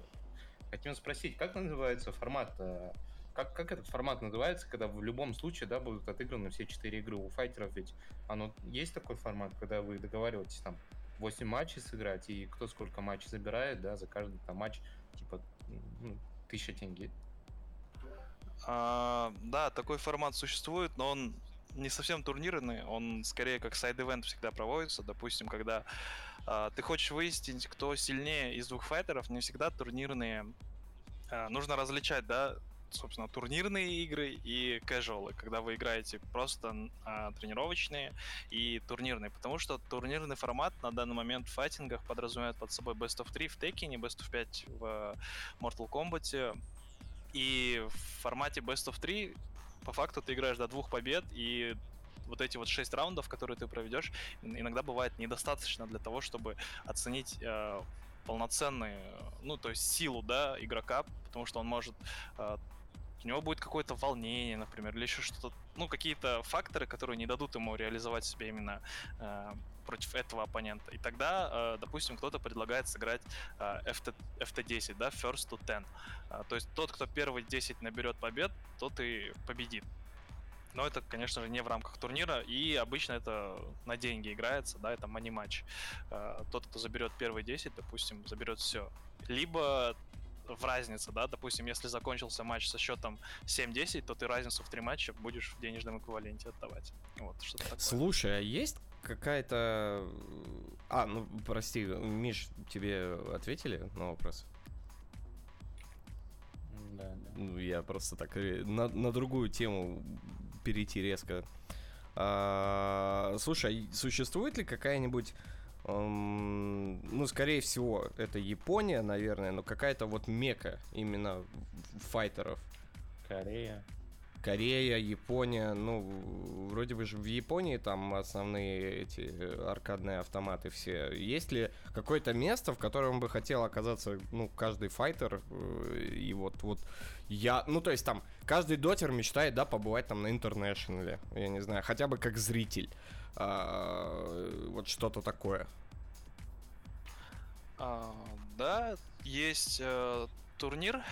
хотим спросить, как называется формат, э, как, как этот формат называется, когда в любом случае, да, будут отыграны все четыре игры у файтеров, ведь оно есть такой формат, когда вы договариваетесь там 8 матчей сыграть, и кто сколько матчей забирает, да, за каждый там матч, типа, ну, тысяча тенге. А, да, такой формат существует, но он не совсем турнирный, он скорее как сайд-эвент всегда проводится. Допустим, когда а, ты хочешь выяснить, кто сильнее из двух файтеров, не всегда турнирные. а, нужно различать, да, собственно, турнирные игры и casual, когда вы играете просто а, тренировочные и турнирные, потому что турнирный формат на данный момент в файтингах подразумевает под собой Best of 3 в Tekken, Best of 5 в Mortal Kombat, и в формате Best of 3 по факту ты играешь до двух побед, и вот эти вот шесть раундов, которые ты проведешь, ин- иногда бывает недостаточно для того, чтобы оценить э, полноценную, ну, то есть силу, да, игрока, потому что он может э, у него будет какое-то волнение, например, или еще что-то, ну, какие-то факторы, которые не дадут ему реализовать себя именно э, против этого оппонента. И тогда, э, допустим, кто-то предлагает сыграть э, FT, FT10, да, first to 10. А, То есть тот, кто первый 10 наберет побед, тот и победит. Но это, конечно же, не в рамках турнира, и обычно это на деньги играется, да, это мани-матч. А, Тот, кто заберет первые 10, допустим, заберет все. Либо в разнице, да, допустим, если закончился матч со счетом 7-10, то ты разницу в три матча будешь в денежном эквиваленте отдавать. Вот, что-то такое. Слушай, а есть какая-то... А, ну, прости, Миш, тебе ответили на вопрос? Да, да. Ну, я просто так э, на, на другую тему перейти резко. А, слушай, а существует ли какая-нибудь, ну, скорее всего, это Япония, наверное, но какая-то вот мека именно файтеров? Корея. Корея, Япония, ну, вроде бы же в Японии там основные эти э, аркадные автоматы все. Есть ли какое-то место, в котором бы хотел оказаться, ну, каждый файтер, э, и вот, вот я, ну, то есть там, каждый дотер мечтает, да, побывать там на интернешнале, я не знаю, хотя бы как зритель, А, вот что-то такое. А, да, есть э, турнир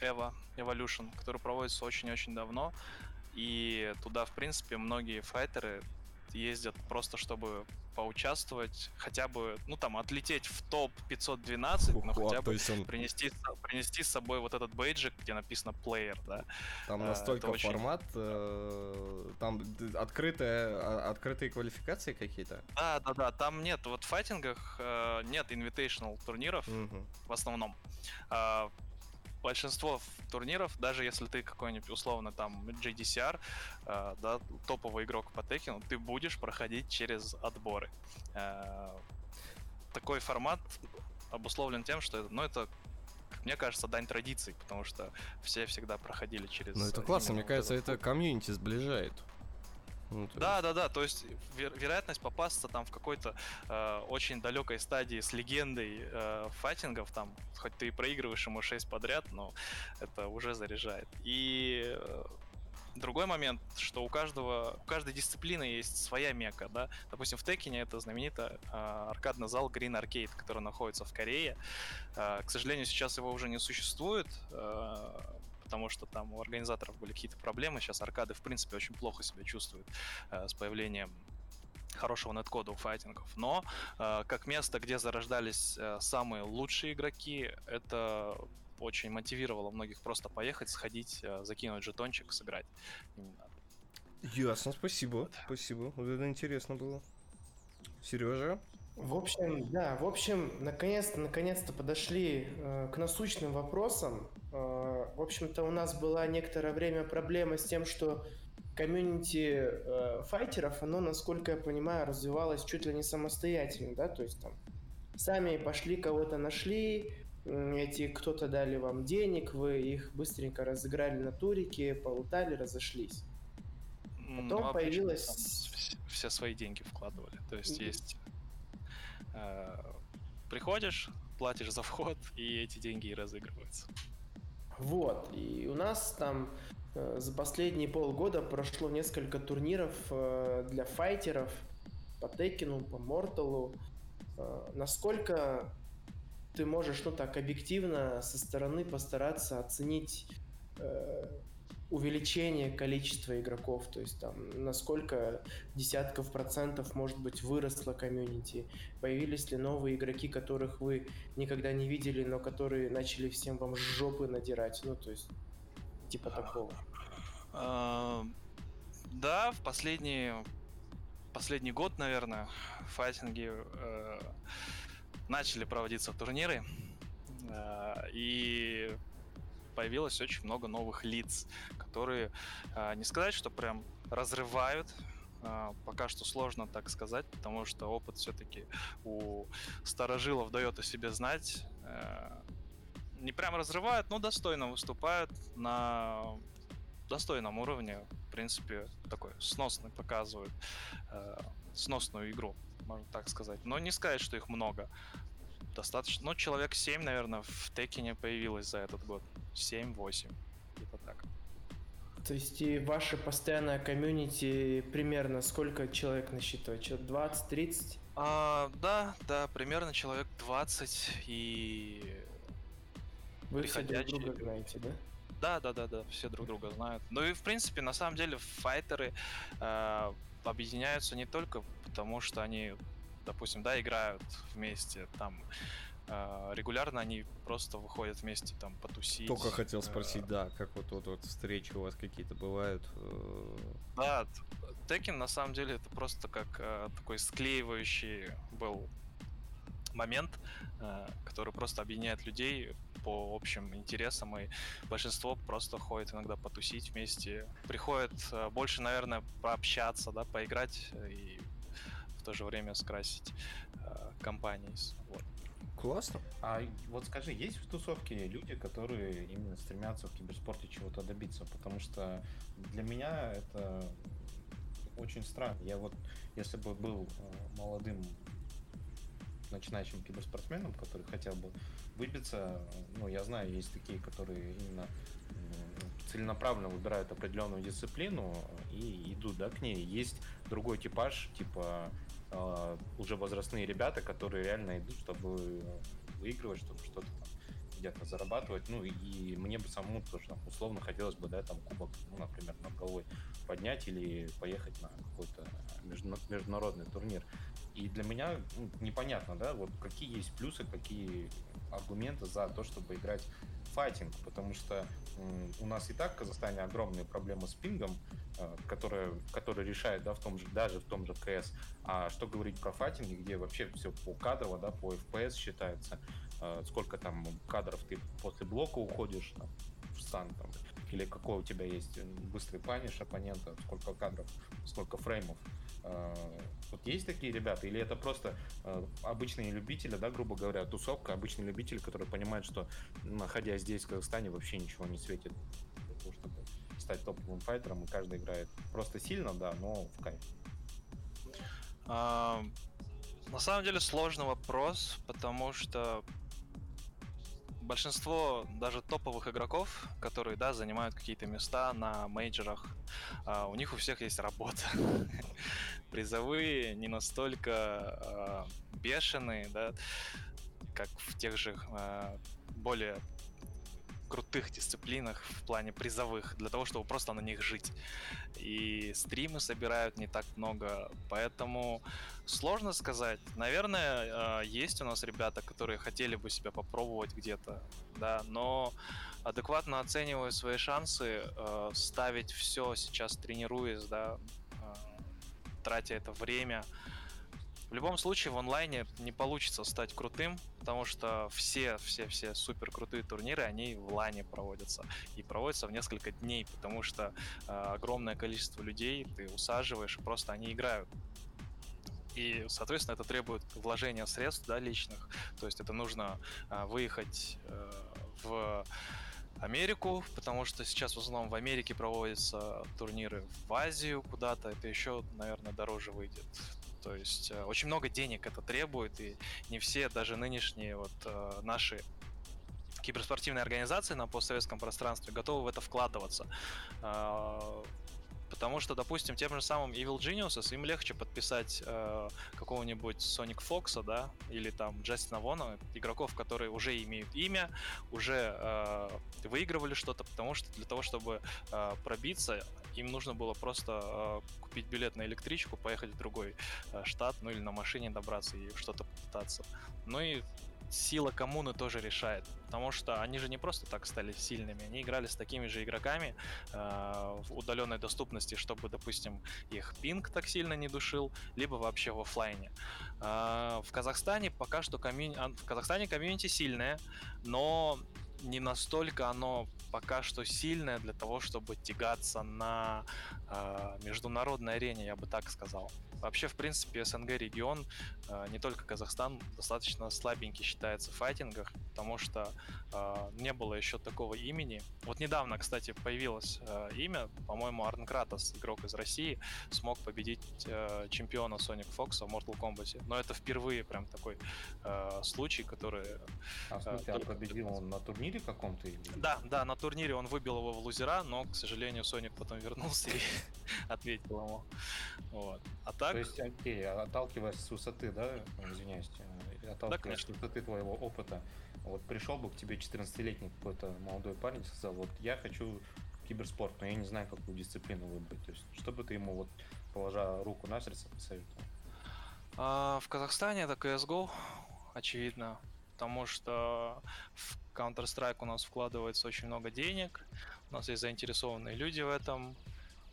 Evo Evolution, который проводится очень-очень давно. И туда, в принципе, многие файтеры ездят просто, чтобы поучаствовать, хотя бы, ну там, отлететь в топ 512, но хотя бы он принести, принести с собой вот этот бейджик, где написано player, да. там а, настолько это очень- формат, э, там открытая, а- открытые квалификации какие-то? Да, да, да, там нет, вот в файтингах э, нет invitational турниров, Мгм. в основном. А, большинство турниров, даже если ты какой-нибудь условно там GDCR, э, да, топовый игрок по Текину, ты будешь проходить через отборы. Э, такой формат обусловлен тем, что ну, это мне кажется, дань традиции, потому что все всегда проходили через... Ну это классно, мне кажется, это комьюнити сближает. Ну, да, есть... да, да, то есть вер- вероятность попасться там в какой-то э, очень далекой стадии с легендой э, файтингов, там, хоть ты и проигрываешь ему 6 подряд, но это уже заряжает. И э, Другой момент, что у каждого, у каждой дисциплины есть своя мека, да. Допустим, в Текине это знаменитый э, аркадный зал Green Arcade, который находится в Корее. Э, к сожалению, сейчас его уже не существует, э, потому что там у организаторов были какие-то проблемы. Сейчас аркады, в принципе, очень плохо себя чувствуют э, с появлением хорошего неткода у файтингов. Но э, как место, где зарождались э, самые лучшие игроки, это очень мотивировало многих просто поехать, сходить, э, закинуть жетончик, сыграть. Именно. Ясно, спасибо. Спасибо. Вот это интересно было. Сережа? В общем, да, в общем, наконец-то, наконец-то подошли э, к насущным вопросам. Э, в общем-то, у нас была некоторое время проблема с тем, что комьюнити э, файтеров, оно, насколько я понимаю, развивалось чуть ли не самостоятельно, да, то есть там сами пошли, кого-то нашли, эти кто-то дали вам денег, вы их быстренько разыграли на турике, полутали, разошлись. Потом ну, появилась... Все, свои деньги вкладывали. То есть mm-hmm. есть... Э, приходишь, платишь за вход, и эти деньги и разыгрываются. Вот. И у нас там э, за последние полгода прошло несколько турниров э, для файтеров по Текину, по Морталу. Э, насколько ты можешь, ну так, объективно со стороны постараться оценить увеличение количества игроков, то есть там насколько десятков процентов, может быть, выросло комьюнити, появились ли новые игроки, которых вы никогда не видели, но которые начали всем вам жопы надирать, ну то есть типа такого. А, да, в последний последний год, наверное, файтинги э, начали проводиться турниры, э, и появилось очень много новых лиц, которые, э, не сказать, что прям разрывают э, пока что сложно так сказать, потому что опыт все-таки у старожилов дает о себе знать. Не прям разрывают, но достойно выступают на достойном уровне. В принципе, такой сносный показывают сносную игру можно так сказать. Но не сказать, что их много. Достаточно, ну, человек 7, наверное, в Текине появилось за этот год. 7-8, где-то так. То есть и ваше постоянное комьюнити примерно сколько человек насчитывает? Человек 20-30? А, да, да, примерно человек 20 и... Вы все друг друга знаете, да? Да, да, да, да, все друг друга знают. Ну и в принципе, на самом деле, файтеры э, объединяются не только потому, что они, допустим, да, играют вместе, там э, регулярно они просто выходят вместе там потусить. Только хотел спросить, да, как вот, вот, вот встречи у вас какие-то бывают? Э? Да, Tekken на самом деле это просто как э, такой склеивающий был момент, э, который просто объединяет людей по общим интересам, и большинство просто ходит иногда потусить вместе, приходит э, больше, наверное, пообщаться, да, поиграть и в то же время скрасить э, компании. Вот. Классно. А вот скажи, есть в тусовке люди, которые именно стремятся в киберспорте чего-то добиться? Потому что для меня это очень странно. Я вот, если бы был э, молодым начинающим киберспортсменом, который хотел бы выбиться, ну, я знаю, есть такие, которые именно целенаправленно выбирают определенную дисциплину и идут, да, к ней. Есть другой типаж, типа э, уже возрастные ребята, которые реально идут, чтобы выигрывать, чтобы что-то там где-то зарабатывать. Ну и мне бы самому тоже там, условно хотелось бы, да, там кубок, ну, например, над головой поднять или поехать на какой-то международный турнир. И для меня ну, непонятно, да, вот какие есть плюсы, какие аргументы за то, чтобы играть файтинг, потому что у нас и так в Казахстане огромные проблемы с пингом, э, которые, которые решают, да, в том же, даже в том же КС. А что говорить про файтинги, где вообще все по кадрово, да, по FPS считается. э, сколько там кадров ты после блока уходишь там, в стан, там, или какой у тебя есть быстрый паниш оппонента, сколько кадров, сколько фреймов. Э, вот есть такие ребята, или это просто э, обычные любители, да, грубо говоря, тусовка, обычные любители, которые понимают, что находясь здесь, в Казахстане, вообще ничего не светит для того, чтобы стать топовым файтером, и каждый играет просто сильно, да, но в кайф. На самом деле сложный вопрос, потому что большинство даже топовых игроков, которые, да, занимают какие-то места на мейджорах, а, у них у всех есть работа. [laughs] Призовые не настолько а, бешеные, да, как в тех же а, более крутых дисциплинах в плане призовых, для того, чтобы просто на них жить. И стримы собирают не так много, поэтому сложно сказать. Наверное, а, есть у нас ребята, которые хотели бы себя попробовать где-то, да, но адекватно оценивая свои шансы, а, ставить все сейчас тренируясь, да, а, тратя это время, в любом случае в онлайне не получится стать крутым, потому что все, все, все супер крутые турниры, они в лане проводятся. И проводятся в несколько дней, потому что э, огромное количество людей ты усаживаешь, и просто они играют. И, соответственно, это требует вложения средств, да, личных. То есть это нужно э, выехать э, в Америку, потому что сейчас в основном в Америке проводятся турниры в Азию куда-то, это еще, наверное, дороже выйдет. То есть э, очень много денег это требует, и не все, даже нынешние вот э, наши киберспортивные организации на постсоветском пространстве готовы в это вкладываться. А, Потому что, допустим, тем же самым Evil Geniuses им легче подписать э, какого-нибудь Sonic Fox, да, или там Джастина Вона, игроков, которые уже имеют имя, уже э, выигрывали что-то, потому что для того, чтобы э, пробиться, им нужно было просто э, купить билет на электричку, поехать в другой э, штат, ну или на машине добраться и что-то попытаться. Ну и сила коммуны тоже решает. Потому что они же не просто так стали сильными, они играли с такими же игроками э, в удаленной доступности, чтобы, допустим, их пинг так сильно не душил, либо вообще в офлайне. Э, в Казахстане пока что комьюни... в Казахстане комьюнити сильное, но не настолько оно пока что сильное для того, чтобы тягаться на э, международной арене, я бы так сказал. Вообще, в принципе, СНГ регион, э, не только Казахстан, достаточно слабенький считается в файтингах, потому что э, не было еще такого имени. Вот недавно, кстати, появилось э, имя, по-моему, Арн Кратос, игрок из России, смог победить чемпиона Sonic Fox в Mortal Kombat. Но это впервые прям такой случай, который... А в смысле, а победил он на турнире каком-то? Или... Да, да, на турнире он выбил его в лузера, но, к сожалению, Соник потом вернулся и [laughs] ответил ему. Вот. А так... То есть, окей, отталкиваясь с высоты, да, извиняюсь, э, отталкиваясь да, с высоты твоего опыта, вот пришел бы к тебе 14-летний какой-то молодой парень и сказал, вот я хочу киберспорт, но я не знаю, какую дисциплину выбрать. То есть, что бы ты ему, вот, положа руку на сердце, посоветовал? А, в Казахстане это CSGO, очевидно, потому что в Counter-Strike у нас вкладывается очень много денег, у нас есть заинтересованные люди в этом,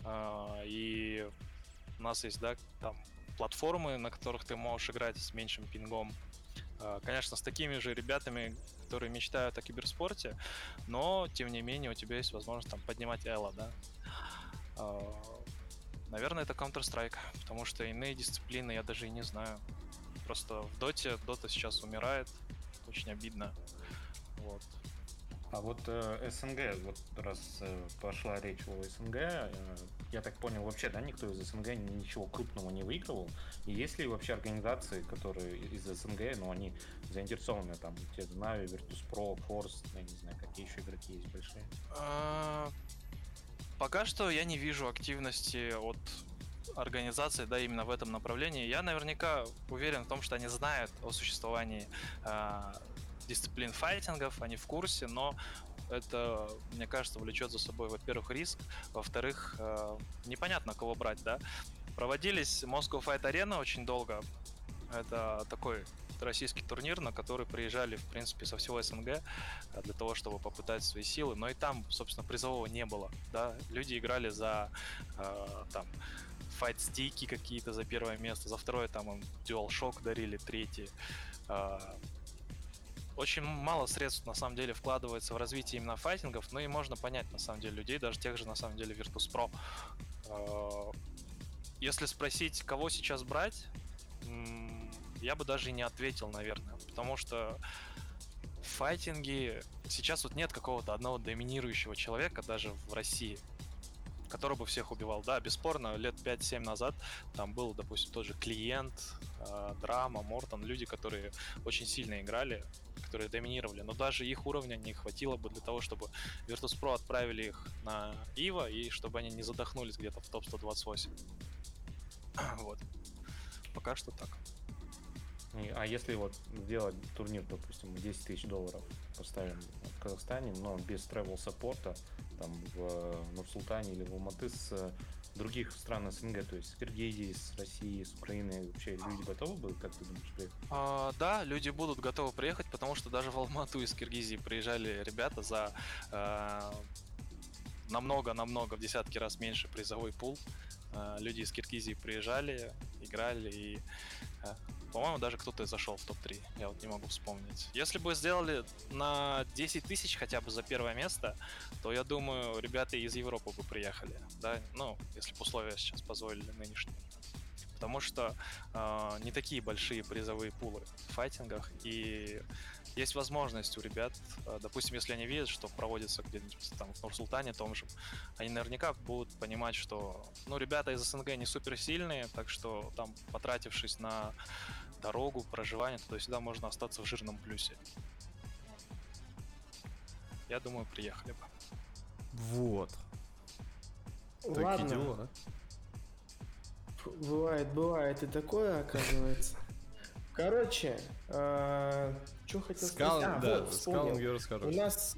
а, и у нас есть, да, там платформы, на которых ты можешь играть с меньшим пингом. А, конечно, с такими же ребятами, которые мечтают о киберспорте, но, тем не менее, у тебя есть возможность там поднимать эло, да. А, наверное, это Counter-Strike, потому что иные дисциплины я даже и не знаю. Просто в Доте Дота сейчас умирает, очень обидно. Вот. А вот э, СНГ, вот раз э, пошла речь о СНГ, э, я так понял, вообще, да, никто из СНГ ничего крупного не выигрывал. И есть ли вообще организации, которые из СНГ, но они заинтересованы, там, те знаю, Virtus.pro, Force, я не знаю, какие еще игроки есть большие? А, пока что я не вижу активности от организации, да, именно в этом направлении. Я наверняка уверен в том, что они знают о существовании э, дисциплин файтингов, они в курсе, но это, мне кажется, влечет за собой, во-первых, риск, во-вторых, э, непонятно, кого брать, да. Проводились Moscow Fight Arena очень долго. Это такой российский турнир, на который приезжали, в принципе, со всего СНГ э, для того, чтобы попытать свои силы. Но и там, собственно, призового не было. Да? Люди играли за э, там файт-стики какие-то за первое место, за второе там им DualShock дарили, третий. Э, очень мало средств на самом деле вкладывается в развитие именно файтингов, ну и можно понять на самом деле людей, даже тех же на самом деле Virtus.pro. Э, если спросить, кого сейчас брать, я бы даже и не ответил, наверное, потому что в файтинге сейчас вот нет какого-то одного доминирующего человека даже в России который бы всех убивал. Да, бесспорно, лет 5-7 назад там был, допустим, тот же клиент, э, драма, Мортон, люди, которые очень сильно играли, которые доминировали, но даже их уровня не хватило бы для того, чтобы Virtus.pro отправили их на Ива и чтобы они не задохнулись где-то в топ-128. [clears throat] вот. Пока что так. А если вот сделать турнир, допустим, 10 тысяч долларов поставим в Казахстане, но без travel саппорта, там в Нур-Султане или в Алматы с э, других стран СНГ, то есть с Киргизии, с России, с Украины, вообще люди готовы будут, как ты думаешь, приехать? А, да, люди будут готовы приехать, потому что даже в Алмату из Киргизии приезжали ребята за э, намного-намного в десятки раз меньше призовой пул. Э, люди из Киргизии приезжали, играли и э, по-моему, даже кто-то зашел в топ-3. Я вот не могу вспомнить. Если бы сделали на 10 тысяч хотя бы за первое место, то я думаю, ребята из Европы бы приехали. Да, ну, если бы условия сейчас позволили нынешние. Потому что э, не такие большие призовые пулы в файтингах, и есть возможность у ребят, э, допустим, если они видят, что проводится где-нибудь там в Нур-Султане том же, они наверняка будут понимать, что, ну, ребята из СНГ не супер сильные, так что там, потратившись на дорогу, проживание, то всегда можно остаться в жирном плюсе. Я думаю, приехали бы. Вот. Ладно. Такие дела. Бывает, бывает и такое, оказывается. Короче, э, что хотел сказать? А, да, вот, вспомнил. У нас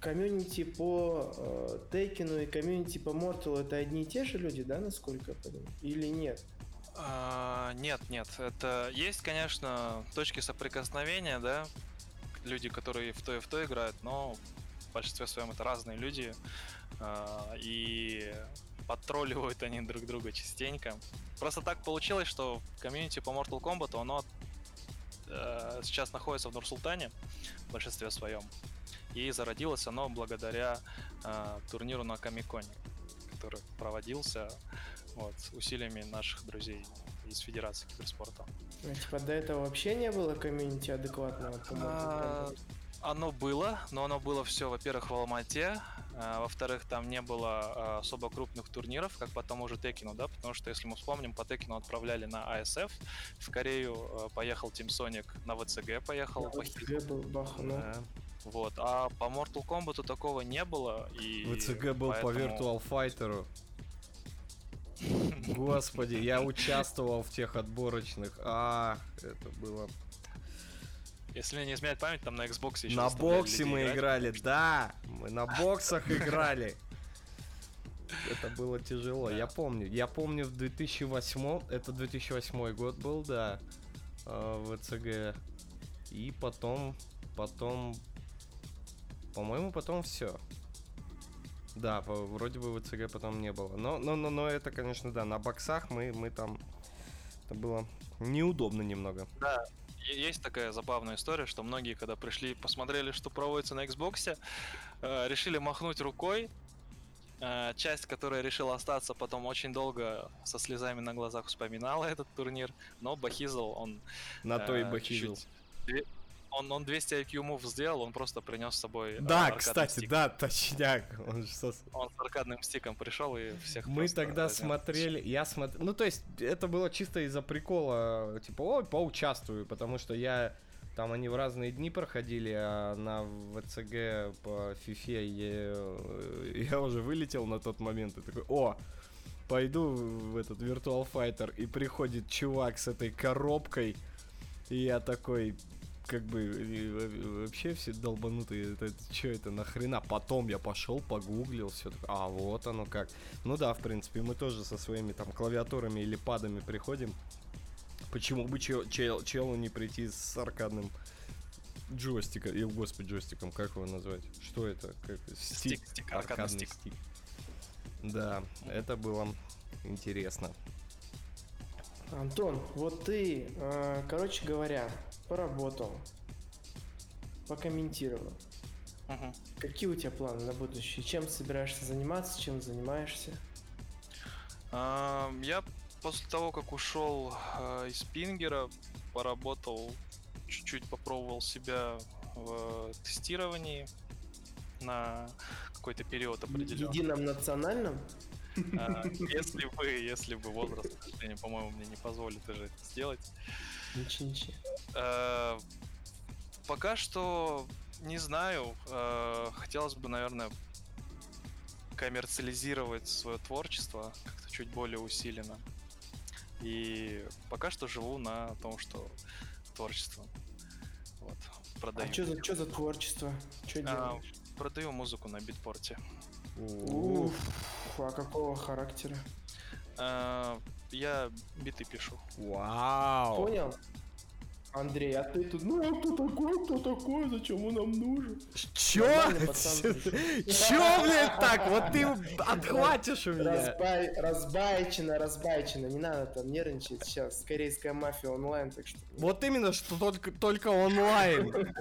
комьюнити по э, Тейкину и комьюнити по Морталу это одни и те же люди, да, насколько я понимаю? Или нет? А, нет, нет. Это есть, конечно, точки соприкосновения, да, люди, которые в то и в то играют, но в большинстве своем это разные люди. А, и подтролливают они друг друга частенько. Просто так получилось, что комьюнити по Mortal Kombat, оно э, сейчас находится в Нур-Султане в большинстве своем. И зародилось оно благодаря э, турниру на Камиконе, который проводился вот, усилиями наших друзей из Федерации киберспорта. А, типа до этого вообще не было комьюнити адекватного? А, оно было, но оно было все, во-первых, в Алмате, во-вторых, там не было а, особо крупных турниров, как по тому же Текину, да, потому что, если мы вспомним, по Текину отправляли на АСФ, в Корею а, поехал Team Sonic, на ВЦГ поехал. На ВЦГ был бах, ну. Да. Вот, а по Mortal Kombat такого не было, и... ВЦГ был поэтому... по Virtual Fighter. [laughs] Господи, я участвовал в тех отборочных. А, это было... Если не изменяет память, там на Xbox еще На боксе мы играли, да! Мы на боксах [laughs] играли. Это было тяжело. Я помню. Я помню в 2008, это 2008 год был, да, а, в ЦГ. И потом, потом, по-моему, потом все. Да, вроде бы в ЦГ потом не было. Но, но, но, но это, конечно, да, на боксах мы, мы там... Это было неудобно немного. Да, есть такая забавная история, что многие, когда пришли, посмотрели, что проводится на Xbox, э, решили махнуть рукой. Э, часть, которая решила остаться, потом очень долго со слезами на глазах вспоминала этот турнир. Но Бахизл, он... На то и э, Бахизл он, он 200 IQ мув сделал, он просто принес с собой. Э, да, кстати, стик. да, точняк. Он, со... он с аркадным стиком пришел и всех. Мы тогда разнес. смотрели, я смотрел, ну то есть это было чисто из-за прикола, типа, ой, поучаствую, потому что я там они в разные дни проходили, а на ВЦГ по фифе я, я уже вылетел на тот момент и такой, о, пойду в этот Virtual Fighter, и приходит чувак с этой коробкой, и я такой, как бы вообще все долбанутые, это что это нахрена? Потом я пошел, погуглил, все так, а вот оно как. Ну да, в принципе, мы тоже со своими там клавиатурами или падами приходим. Почему бы чел, чел, челу не прийти с аркадным джойстиком, и, господи, джойстиком, как его назвать? Что это? Как? Стик, стик, стик аркадный стик. стик. Да, это было интересно. Антон, вот ты, э, короче говоря, поработал, покомментировал. Мгм. Какие у тебя планы на будущее? Чем собираешься заниматься, чем занимаешься? А, Я после того, как ушел а, из Пингера, поработал, чуть-чуть попробовал себя в тестировании на какой-то период определенный. едином национальном? А, Если бы, если бы возраст, по-моему, мне не позволит даже это сделать. Ничего, ничего. Э, Пока что не знаю. Э, Хотелось бы, наверное, коммерциализировать свое творчество как-то чуть более усиленно. И пока что живу на том, что творчество. Вот. Продаю. А что за, чё за творчество? Что А, делаешь? продаю музыку на битпорте. Уф, а какого характера? Э, Я биты пишу. Вау. Понял? Андрей, а ты тут, ну а кто такой, кто такой, зачем он нам нужен? Чё? Чё, блядь, так? Вот ты отхватишь у меня. Разбай, разбайчено, разбайчено, не надо там нервничать сейчас, корейская мафия онлайн, так что... Вот именно, что только, только онлайн.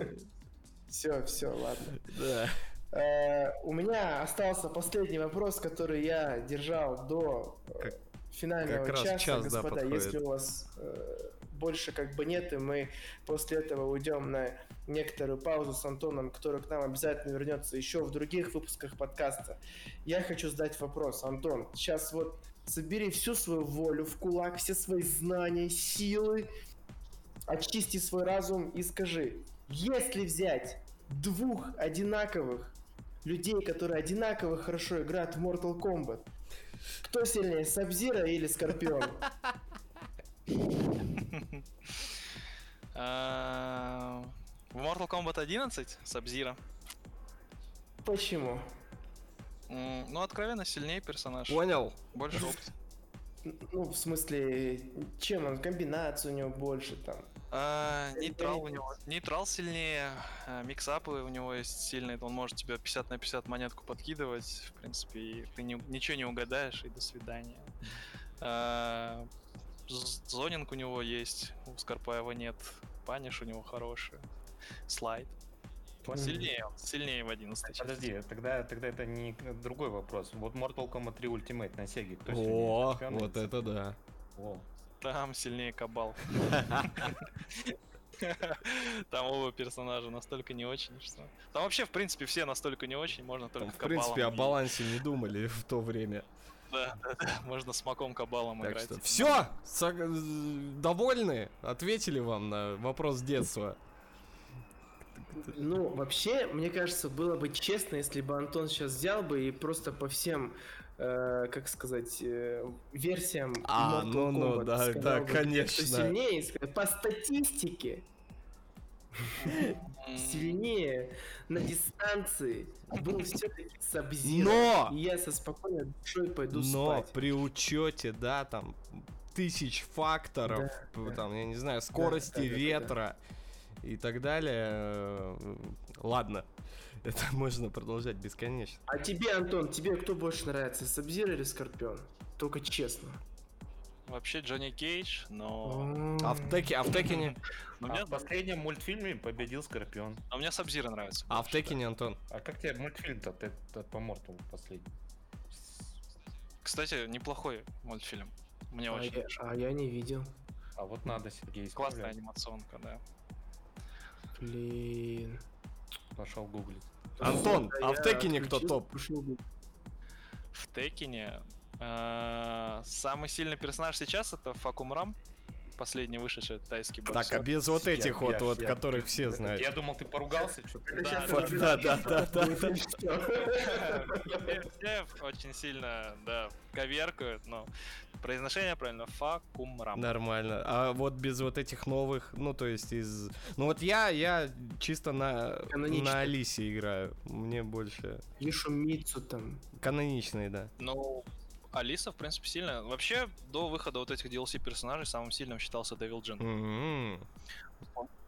Все, все, ладно. Да. Э, у меня остался последний вопрос, который я держал до э, Как- финального как часа, час, да, господа. подходит. если у вас э, больше как бы нет, и мы после этого уйдем на некоторую паузу с Антоном, который к нам обязательно вернется еще в других выпусках подкаста. Я хочу задать вопрос, Антон. Сейчас вот собери всю свою волю в кулак, все свои знания, силы, очисти свой разум и скажи, если взять двух одинаковых людей, которые одинаково хорошо играют в Mortal Kombat, кто сильнее, Сабзира или Скорпион? А, В Mortal Kombat 11 Сабзира. Почему? Ну, откровенно сильнее персонаж. Понял. Больше опций. Ну, в смысле, чем он? Комбинацию у него больше там. А, Нейтрал у него. Нейтрал сильнее, а, миксапы у него есть сильные, он может тебе 50 на 50 монетку подкидывать, в принципе, и ты не- ничего не угадаешь, и до свидания. А, Зонинг у него есть, у Скорпаева нет, паниш у него хороший, слайд. Сильнее, он, сильнее в 11 части. Подожди, тогда, тогда это не другой вопрос. Вот Mortal Kombat 3 Ultimate на Сеге, кто О, вот это да. О, Там сильнее Кабал. [laughs] [laughs] Там оба персонажа настолько не очень, что... Там вообще, в принципе, все настолько не очень, можно только Там, в принципе, о балансе не думали в то время. Да, да, да. Можно с маком Кабалом Так играть. что все, довольны? Ответили вам на вопрос детства. Ну, вообще, мне кажется, было бы честно, если бы Антон сейчас взял бы и просто по всем, э, как сказать, э, версиям А, Mortal ну-ну, Kombat да, сказал да, бы, конечно. сильнее, по статистике сильнее на дистанции был все-таки Сабзира. Но! И я со спокойной душой пойду Но спать. при учете, да, там тысяч факторов, Да, п- да. там, я не знаю, скорости да, да, да, да. И так далее. Ладно, [laughs] это можно продолжать бесконечно. А тебе, Антон, тебе кто больше нравится, Сабзира или Скорпион? Только честно. Вообще Джонни Кейдж, но... А в Теке, а в Текине, но А мне, в последнем мультфильме победил Скорпион. а мне Сабзира нравится. а в. Текине, Антон. А как тебе мультфильм-то ты- ты по Морталу последний? Кстати, неплохой мультфильм. Мне А очень я, а я не видел. А вот надо, Сергей, Классная анимационка, да. Блин. Пошел гуглить. Антон, Да, а в Текине кто топ? пошел гуглить. В Текине э, самый сильный персонаж сейчас это Факумрам, последний вышедший тайский Так, боксер. а без вот этих Я- вот, я- вот, я- которых все Я знают. думал, ты поругался, Да, да, да, да, да, очень сильно, да, коверкают, но произношение правильно Факумрам. Нормально. А вот без вот этих новых, ну то есть из... Ну вот я, я чисто на, на Алисе играю. Мне больше... Йошумицу там. Каноничные, да. Ну, Алиса, в принципе, сильная. Вообще, до выхода вот этих DLC персонажей самым сильным считался Девил Джин. М-м.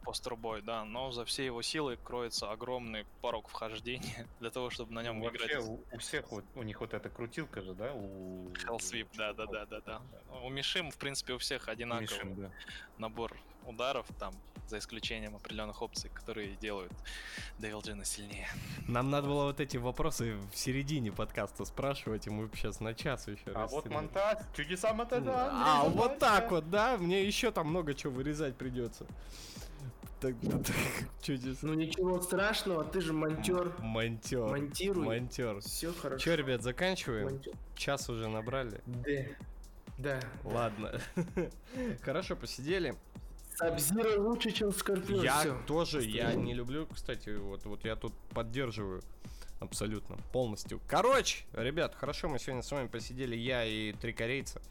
Постербой, да, но за все его силы кроется огромный порог вхождения [laughs] для того, чтобы на нем Вообще играть. у, у всех вот у них вот эта крутилка же, да? У Hellsweep, да, да, да, да, да. У Мишим, в принципе, у всех одинаковый Мишин, да. набор ударов, там за исключением определенных опций, которые делают Devil Джина сильнее. Нам надо было вот эти вопросы в середине подкаста спрашивать, и мы сейчас на час еще А раз. вот монтаж, чудеса монтажа. А, вот так Забайка. вот, да? Мне еще там много чего вырезать придется. Так, так, [laughs] чудес. Ну ничего страшного, ты же монтер. Монтер. Монтируй. Монтер. Все хорошо. Че, ребят, заканчиваем? Монтер. Час уже набрали. Да. Да. Ладно. [laughs] Хорошо, посидели. Сабзира лучше, чем Скорпион. Я Всё. тоже, я не люблю, кстати, вот, вот я тут поддерживаю абсолютно, полностью. Короче, ребят, хорошо, мы сегодня с вами посидели, я и три корейца.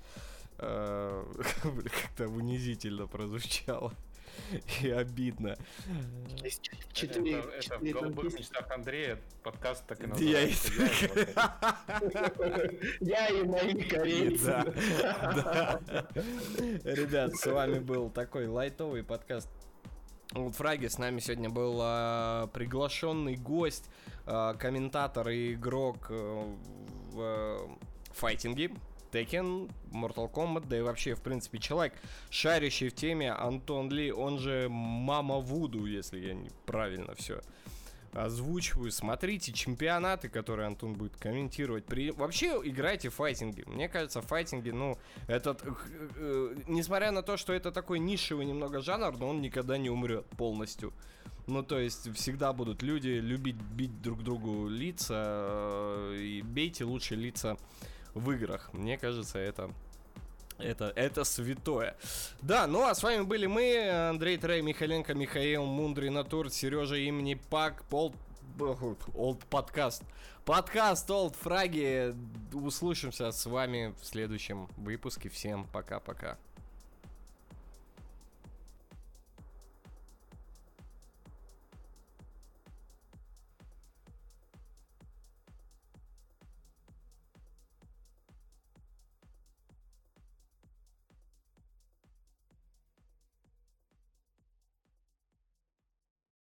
Э, [laughs] Как-то унизительно прозвучало. [laughs] И обидно. Есть чет- Это, Четыре, это в четыре голубых мечтах Андрея подкаст так и Я называется. и- [laughs] Я и мои корейцы. Ребят, с вами был такой лайтовый подкаст вот Фраги, с нами сегодня был а, приглашенный гость, а, комментатор и игрок э, в э, файтинге, Tekken, Mortal Kombat, да и вообще, в принципе, человек, шарящий в теме Антон Ли, он же Мама Вуду, если я неправильно все озвучиваю. Смотрите чемпионаты, которые Антон будет комментировать. При... Вообще играйте в файтинги. Мне кажется, файтинги, ну, этот... э, э, несмотря на то, что это такой нишевый немного жанр, но он никогда не умрет полностью. Ну, то есть, всегда будут люди любить бить друг другу лица, э, и бейте лучше лица в играх. Мне кажется, это это, это святое. Да, ну а с вами были мы, Андрей Трей, Михаленко, Михаил Мундрий, Натур, Сережа имени Пак, Пол... Олд подкаст. Подкаст Олд Фраги. Услышимся с вами в следующем выпуске. Всем пока-пока.